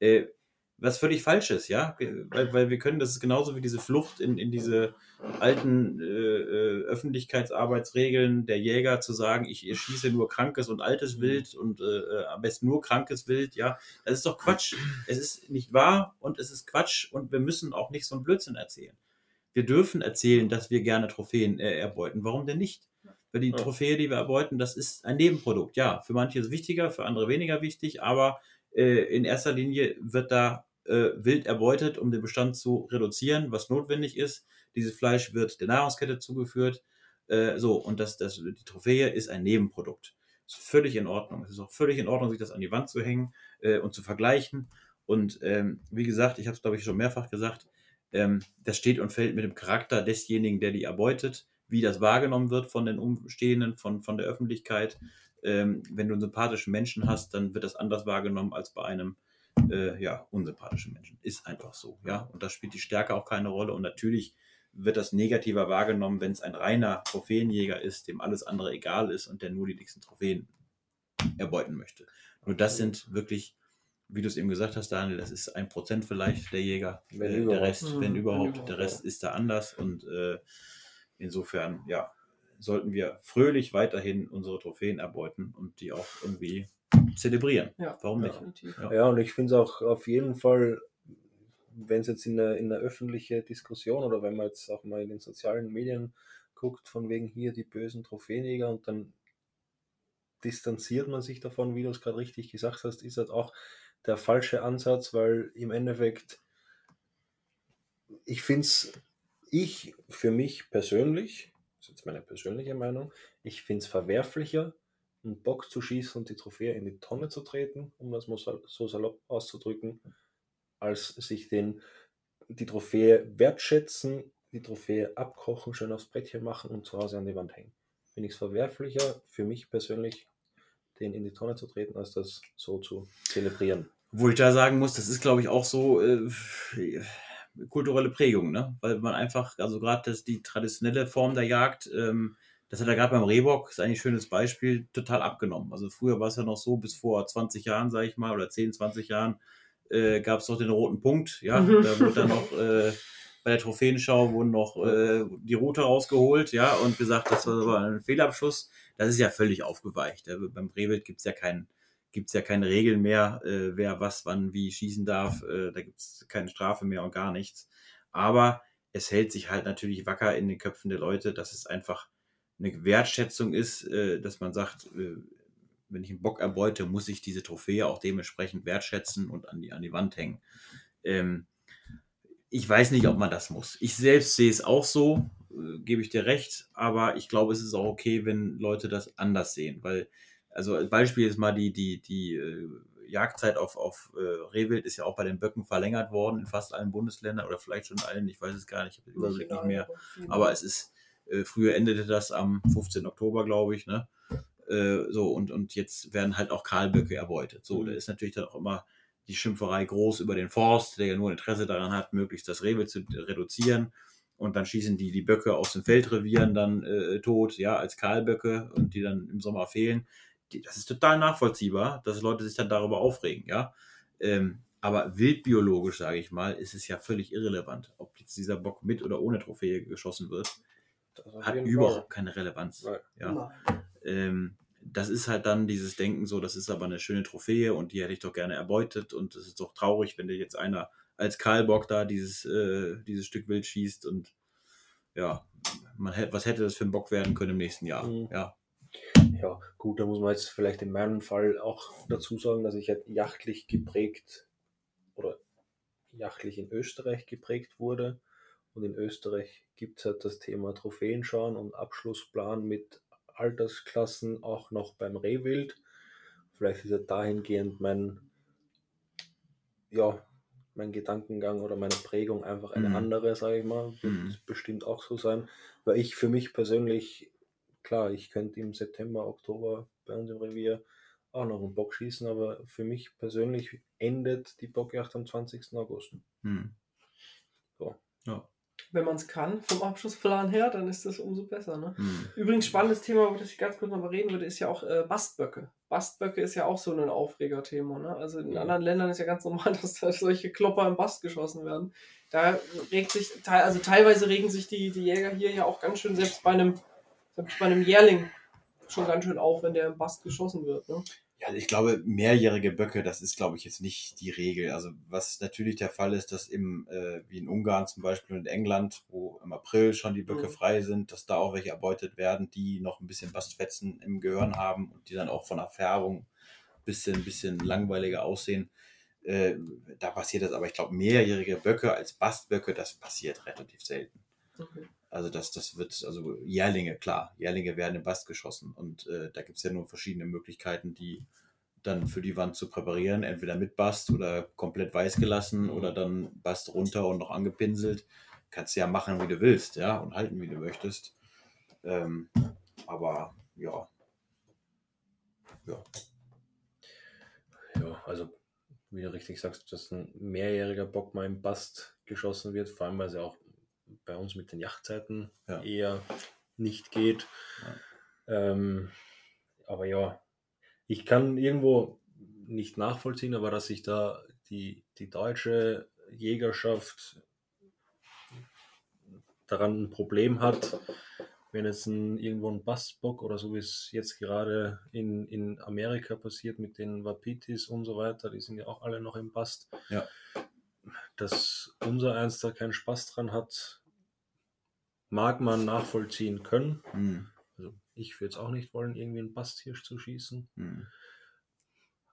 Äh, was völlig falsch ist, ja, weil, weil wir können, das ist genauso wie diese Flucht in, in diese alten äh, äh, Öffentlichkeitsarbeitsregeln der Jäger zu sagen, ich schieße nur krankes und altes Wild und äh, äh, am besten nur krankes Wild, ja, das ist doch Quatsch. Es ist nicht wahr und es ist Quatsch und wir müssen auch nicht so einen Blödsinn erzählen. Wir dürfen erzählen, dass wir gerne Trophäen äh, erbeuten. Warum denn nicht? Weil die. Trophäe, die wir erbeuten, das ist ein Nebenprodukt. Ja, für manche ist es wichtiger, für andere weniger wichtig, aber äh, in erster Linie wird da äh, wild erbeutet, um den Bestand zu reduzieren, was notwendig ist. Dieses Fleisch wird der Nahrungskette zugeführt. Äh, so, und das, das, die Trophäe ist ein Nebenprodukt. Ist völlig in Ordnung. Es ist auch völlig in Ordnung, sich das an die Wand zu hängen äh, und zu vergleichen. Und ähm, wie gesagt, ich habe es, glaube ich, schon mehrfach gesagt, ähm, das steht und fällt mit dem Charakter desjenigen, der die erbeutet, wie das wahrgenommen wird von den Umstehenden, von, von der Öffentlichkeit. Ähm, wenn du einen sympathischen Menschen hast, dann wird das anders wahrgenommen als bei einem äh, ja, unsympathischen Menschen. Ist einfach so, ja. Und da spielt die Stärke auch keine Rolle. Und natürlich wird das negativer wahrgenommen, wenn es ein reiner Trophäenjäger ist, dem alles andere egal ist und der nur die dicksten Trophäen erbeuten möchte. Nur das sind wirklich, wie du es eben gesagt hast, Daniel, das ist ein Prozent vielleicht der Jäger. Wenn Äh, der überhaupt. Rest, Mhm, wenn wenn überhaupt, überhaupt, der Rest ist da anders und äh, insofern, ja, sollten wir fröhlich weiterhin unsere Trophäen erbeuten und die auch irgendwie zelebrieren. Ja, Warum nicht? Ja. Ja, und ich finde es auch auf jeden Fall, wenn es jetzt in eine, in eine öffentliche Diskussion oder wenn man jetzt auch mal in den sozialen Medien guckt, von wegen hier die bösen Trophäenjäger und dann distanziert man sich davon, wie du es gerade richtig gesagt hast, ist halt auch der falsche Ansatz, weil im Endeffekt, ich finde es, ich für mich persönlich, ist jetzt meine persönliche Meinung, ich finde es verwerflicher, einen Bock zu schießen und die Trophäe in die Tonne zu treten, um das mal so salopp auszudrücken, als sich den, die Trophäe wertschätzen, die Trophäe abkochen, schön aufs Brettchen machen und zu Hause an die Wand hängen. Finde ich es verwerflicher, für mich persönlich, den in die Tonne zu treten, als das so zu zelebrieren. Wo ich da sagen muss, das ist, glaube ich, auch so äh, kulturelle Prägung, ne? Weil man einfach, also gerade die traditionelle Form der Jagd, ähm, das hat er gerade beim Rehbock, ist eigentlich ein schönes Beispiel, total abgenommen. Also früher war es ja noch so, bis vor 20 Jahren, sage ich mal, oder 10, 20 Jahren, äh, gab es noch den roten Punkt, ja, da wurde dann noch äh, bei der Trophäenschau wurden noch äh, die Route rausgeholt, ja, und gesagt, das war ein Fehlabschuss. Das ist ja völlig aufgeweicht. Ja. Beim Rehwild gibt es ja keinen gibt es ja keine Regeln mehr, äh, wer was, wann, wie schießen darf. Äh, da gibt es keine Strafe mehr und gar nichts. Aber es hält sich halt natürlich wacker in den Köpfen der Leute, dass es einfach eine Wertschätzung ist, äh, dass man sagt, äh, wenn ich einen Bock erbeute, muss ich diese Trophäe auch dementsprechend wertschätzen und an die, an die Wand hängen. Ähm, ich weiß nicht, ob man das muss. Ich selbst sehe es auch so, äh, gebe ich dir recht, aber ich glaube, es ist auch okay, wenn Leute das anders sehen, weil also als Beispiel ist mal die, die, die äh, Jagdzeit auf, auf äh, Rehwild ist ja auch bei den Böcken verlängert worden in fast allen Bundesländern oder vielleicht schon allen, ich weiß es gar nicht, ich habe den Überblick nicht mehr. Aber es ist, äh, früher endete das am 15. Oktober, glaube ich, ne? Äh, so, und, und jetzt werden halt auch Kahlböcke erbeutet. So, mhm. da ist natürlich dann auch immer die Schimpferei groß über den Forst, der ja nur Interesse daran hat, möglichst das Rehwild zu reduzieren. Und dann schießen die die Böcke aus den Feldrevieren dann äh, tot, ja, als Kahlböcke und die dann im Sommer fehlen das ist total nachvollziehbar, dass Leute sich dann darüber aufregen, ja. Ähm, aber wildbiologisch, sage ich mal, ist es ja völlig irrelevant, ob jetzt dieser Bock mit oder ohne Trophäe geschossen wird. Hat überhaupt keine Relevanz. Ja. Ähm, das ist halt dann dieses Denken so, das ist aber eine schöne Trophäe und die hätte ich doch gerne erbeutet und es ist doch traurig, wenn dir jetzt einer als Karlbock da dieses, äh, dieses Stück Wild schießt und ja, man hätte, was hätte das für ein Bock werden können im nächsten Jahr? Mhm. Ja, ja, gut, da muss man jetzt vielleicht in meinem Fall auch dazu sagen, dass ich halt jachtlich geprägt oder jachtlich in Österreich geprägt wurde. Und in Österreich gibt es halt das Thema Trophäenschauen und Abschlussplan mit Altersklassen auch noch beim Rehwild. Vielleicht ist ja dahingehend mein, ja, mein Gedankengang oder meine Prägung einfach eine mhm. andere, sage ich mal. Wird mhm. bestimmt auch so sein, weil ich für mich persönlich klar, ich könnte im September, Oktober bei uns im Revier auch noch einen Bock schießen, aber für mich persönlich endet die Bockjagd am 20. August. Hm. So. Ja. Wenn man es kann, vom Abschlussplan her, dann ist das umso besser. Ne? Hm. Übrigens, spannendes Thema, über das ich ganz kurz noch mal reden würde, ist ja auch äh, Bastböcke. Bastböcke ist ja auch so ein Aufregerthema. Ne? Also in ja. anderen Ländern ist ja ganz normal, [laughs] dass da solche Klopper im Bast geschossen werden. Da regt sich, also teilweise regen sich die, die Jäger hier ja auch ganz schön, selbst bei einem selbst bei einem Jährling schon ganz schön auf, wenn der im Bast geschossen wird. Ne? Ja, ich glaube, mehrjährige Böcke, das ist, glaube ich, jetzt nicht die Regel. Also was natürlich der Fall ist, dass im, äh, wie in Ungarn zum Beispiel und in England, wo im April schon die Böcke mhm. frei sind, dass da auch welche erbeutet werden, die noch ein bisschen Bastfetzen im Gehirn haben und die dann auch von der Färbung ein bisschen, bisschen langweiliger aussehen. Äh, da passiert das, aber ich glaube, mehrjährige Böcke als Bastböcke, das passiert relativ selten. Okay. Also das, das wird, also Jährlinge, klar, Jährlinge werden im Bast geschossen. Und äh, da gibt es ja nur verschiedene Möglichkeiten, die dann für die Wand zu präparieren. Entweder mit Bast oder komplett weiß gelassen oder dann Bast runter und noch angepinselt. Kannst du ja machen, wie du willst, ja, und halten, wie du möchtest. Ähm, aber ja. Ja. Ja, also wie du richtig sagst, dass ein mehrjähriger Bock mal im Bast geschossen wird, vor allem weil sie auch bei uns mit den Yachtzeiten ja. eher nicht geht. Ja. Ähm, aber ja, ich kann irgendwo nicht nachvollziehen, aber dass sich da die, die deutsche Jägerschaft daran ein Problem hat, wenn jetzt ein, irgendwo ein Bastbock oder so wie es jetzt gerade in, in Amerika passiert mit den Wapitis und so weiter, die sind ja auch alle noch im Bast. Ja. Dass unser eins da keinen Spaß dran hat, mag man nachvollziehen können. Mhm. Also ich würde es auch nicht wollen, irgendwie einen Basthirsch zu schießen. Mhm.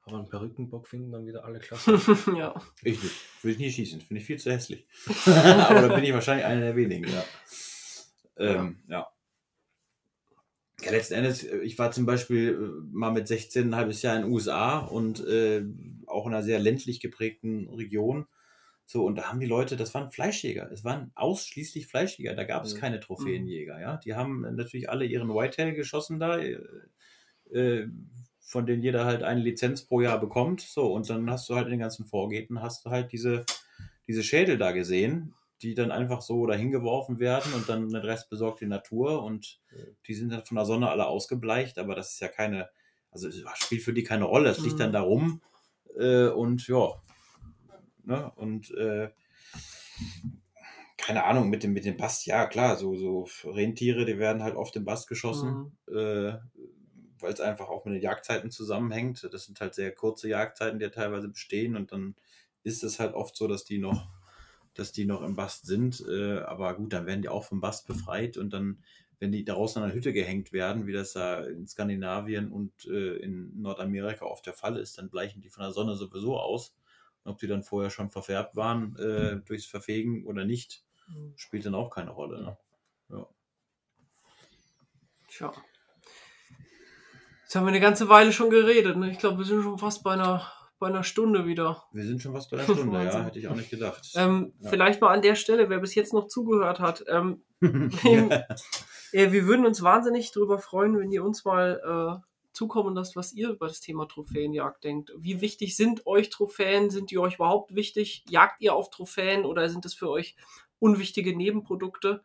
Aber einen Perückenbock finden dann wieder alle klasse. [laughs] ja. Ich nicht. Würde ich nie schießen. Finde ich viel zu hässlich. [laughs] Aber da bin ich wahrscheinlich einer der wenigen, ja. Ähm, ja. ja. letzten Endes, äh, ich war zum Beispiel äh, mal mit 16 ein halbes Jahr in den USA und äh, auch in einer sehr ländlich geprägten Region. So, und da haben die Leute, das waren Fleischjäger. Es waren ausschließlich Fleischjäger. Da gab es Mhm. keine Trophäenjäger, ja. Die haben natürlich alle ihren Whitetail geschossen da, äh, äh, von denen jeder halt eine Lizenz pro Jahr bekommt. So, und dann hast du halt in den ganzen Vorgäten, hast du halt diese, diese Schädel da gesehen, die dann einfach so dahin geworfen werden und dann den Rest besorgt die Natur und die sind dann von der Sonne alle ausgebleicht, aber das ist ja keine, also spielt für die keine Rolle. Es liegt Mhm. dann da rum äh, und ja, ne, und äh, keine Ahnung, mit dem, mit dem Bast, ja klar, so, so Rentiere, die werden halt oft im Bast geschossen, äh, weil es einfach auch mit den Jagdzeiten zusammenhängt. Das sind halt sehr kurze Jagdzeiten, die ja teilweise bestehen und dann ist es halt oft so, dass die noch, dass die noch im Bast sind. Äh, aber gut, dann werden die auch vom Bast befreit und dann, wenn die daraus in einer Hütte gehängt werden, wie das da in Skandinavien und äh, in Nordamerika oft der Fall ist, dann bleichen die von der Sonne sowieso aus. Ob die dann vorher schon verfärbt waren äh, durchs Verfegen oder nicht, Mhm. spielt dann auch keine Rolle. Ne? Ja. Tja. Jetzt haben wir eine ganze Weile schon geredet. Ne? Ich glaube, wir sind schon fast bei einer, bei einer Stunde wieder. Wir sind schon was bei der Stunde, [laughs] ja, hätte ich auch nicht gedacht. Ähm, Ja. Vielleicht mal an der Stelle, wer bis jetzt noch zugehört hat. Ähm, [laughs] [laughs] ja. äh, wir würden uns wahnsinnig darüber freuen, wenn ihr uns mal äh, zukommen lasst, was ihr über das Thema Trophäenjagd denkt. Wie wichtig sind euch Trophäen? Sind die euch überhaupt wichtig? Jagt ihr auf Trophäen oder sind es für euch unwichtige Nebenprodukte?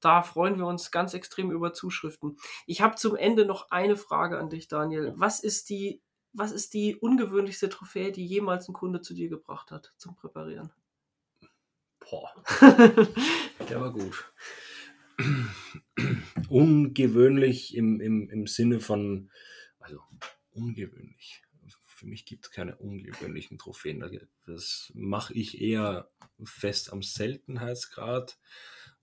Da freuen wir uns ganz extrem über Zuschriften. Ich habe zum Ende noch eine Frage an dich, Daniel. Was ist die, was ist die ungewöhnlichste Trophäe, die jemals ein Kunde zu dir gebracht hat zum Präparieren? Boah, [laughs] der war gut. [clears throat] Ungewöhnlich im, im, im Sinne von, also ungewöhnlich. Für mich gibt es keine ungewöhnlichen Trophäen. Das mache ich eher fest am Seltenheitsgrad.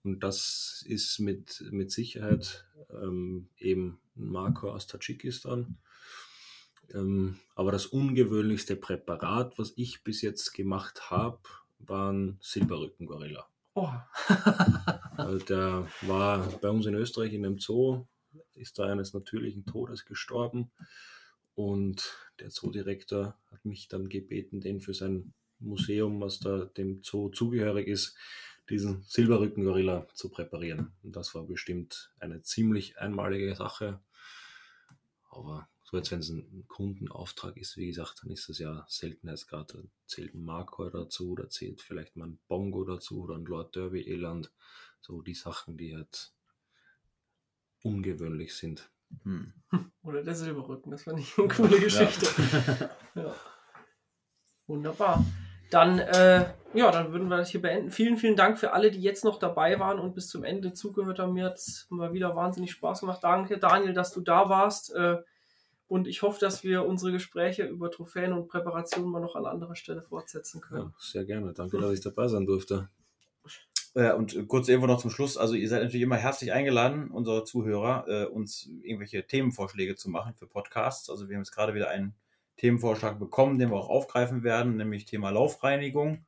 Und das ist mit, mit Sicherheit ähm, eben ein Marco aus Tadschikistan. Ähm, aber das ungewöhnlichste Präparat, was ich bis jetzt gemacht habe, waren Silberrückengorilla. Oh. Also [laughs] der war bei uns in Österreich in einem Zoo, ist da eines natürlichen Todes gestorben. Und der Zoodirektor hat mich dann gebeten, den für sein Museum, was da dem Zoo zugehörig ist, diesen Silberrückengorilla zu präparieren. Und das war bestimmt eine ziemlich einmalige Sache. Aber so jetzt, wenn es ein Kundenauftrag ist, wie gesagt, dann ist das ja Seltenheitsgrad. Da zählt ein Markor dazu, da zählt vielleicht mal ein Bongo dazu oder ein Lord Derby Eland. So die Sachen, die halt ungewöhnlich sind. Hm. [laughs] Oder der Silberrücken, das fand ich eine coole Geschichte. Ja. Wunderbar. Dann, äh, ja, dann würden wir das hier beenden. Vielen, vielen Dank für alle, die jetzt noch dabei waren und bis zum Ende zugehört haben. Mir hat es mal wieder wahnsinnig Spaß gemacht. Danke, Daniel, dass du da warst. Äh, und ich hoffe, dass wir unsere Gespräche über Trophäen und Präparationen mal noch an anderer Stelle fortsetzen können. Ja, sehr gerne. Danke, dass ich dabei sein durfte. Äh, und kurz irgendwo noch zum Schluss. Also ihr seid natürlich immer herzlich eingeladen, unsere Zuhörer, äh, uns irgendwelche Themenvorschläge zu machen für Podcasts. Also wir haben jetzt gerade wieder einen Themenvorschlag bekommen, den wir auch aufgreifen werden, nämlich Thema Laufreinigung.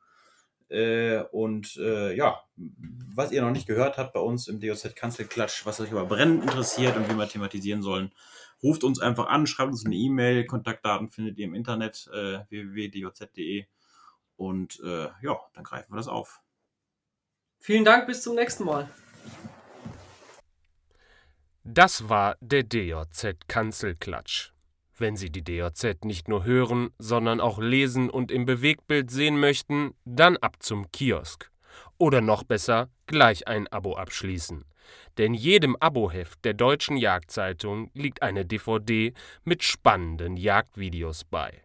Äh, und äh, ja, was ihr noch nicht gehört habt bei uns im DOZ Kanzelklatsch, was euch aber brennend interessiert und wie wir thematisieren sollen, ruft uns einfach an, schreibt uns eine E-Mail, Kontaktdaten findet ihr im Internet äh, www.doz.de und äh, ja, dann greifen wir das auf. Vielen Dank, bis zum nächsten Mal. Das war der DJZ Kanzelklatsch. Wenn Sie die DJZ nicht nur hören, sondern auch lesen und im Bewegtbild sehen möchten, dann ab zum Kiosk. Oder noch besser, gleich ein Abo abschließen. Denn jedem Aboheft der Deutschen Jagdzeitung liegt eine DVD mit spannenden Jagdvideos bei.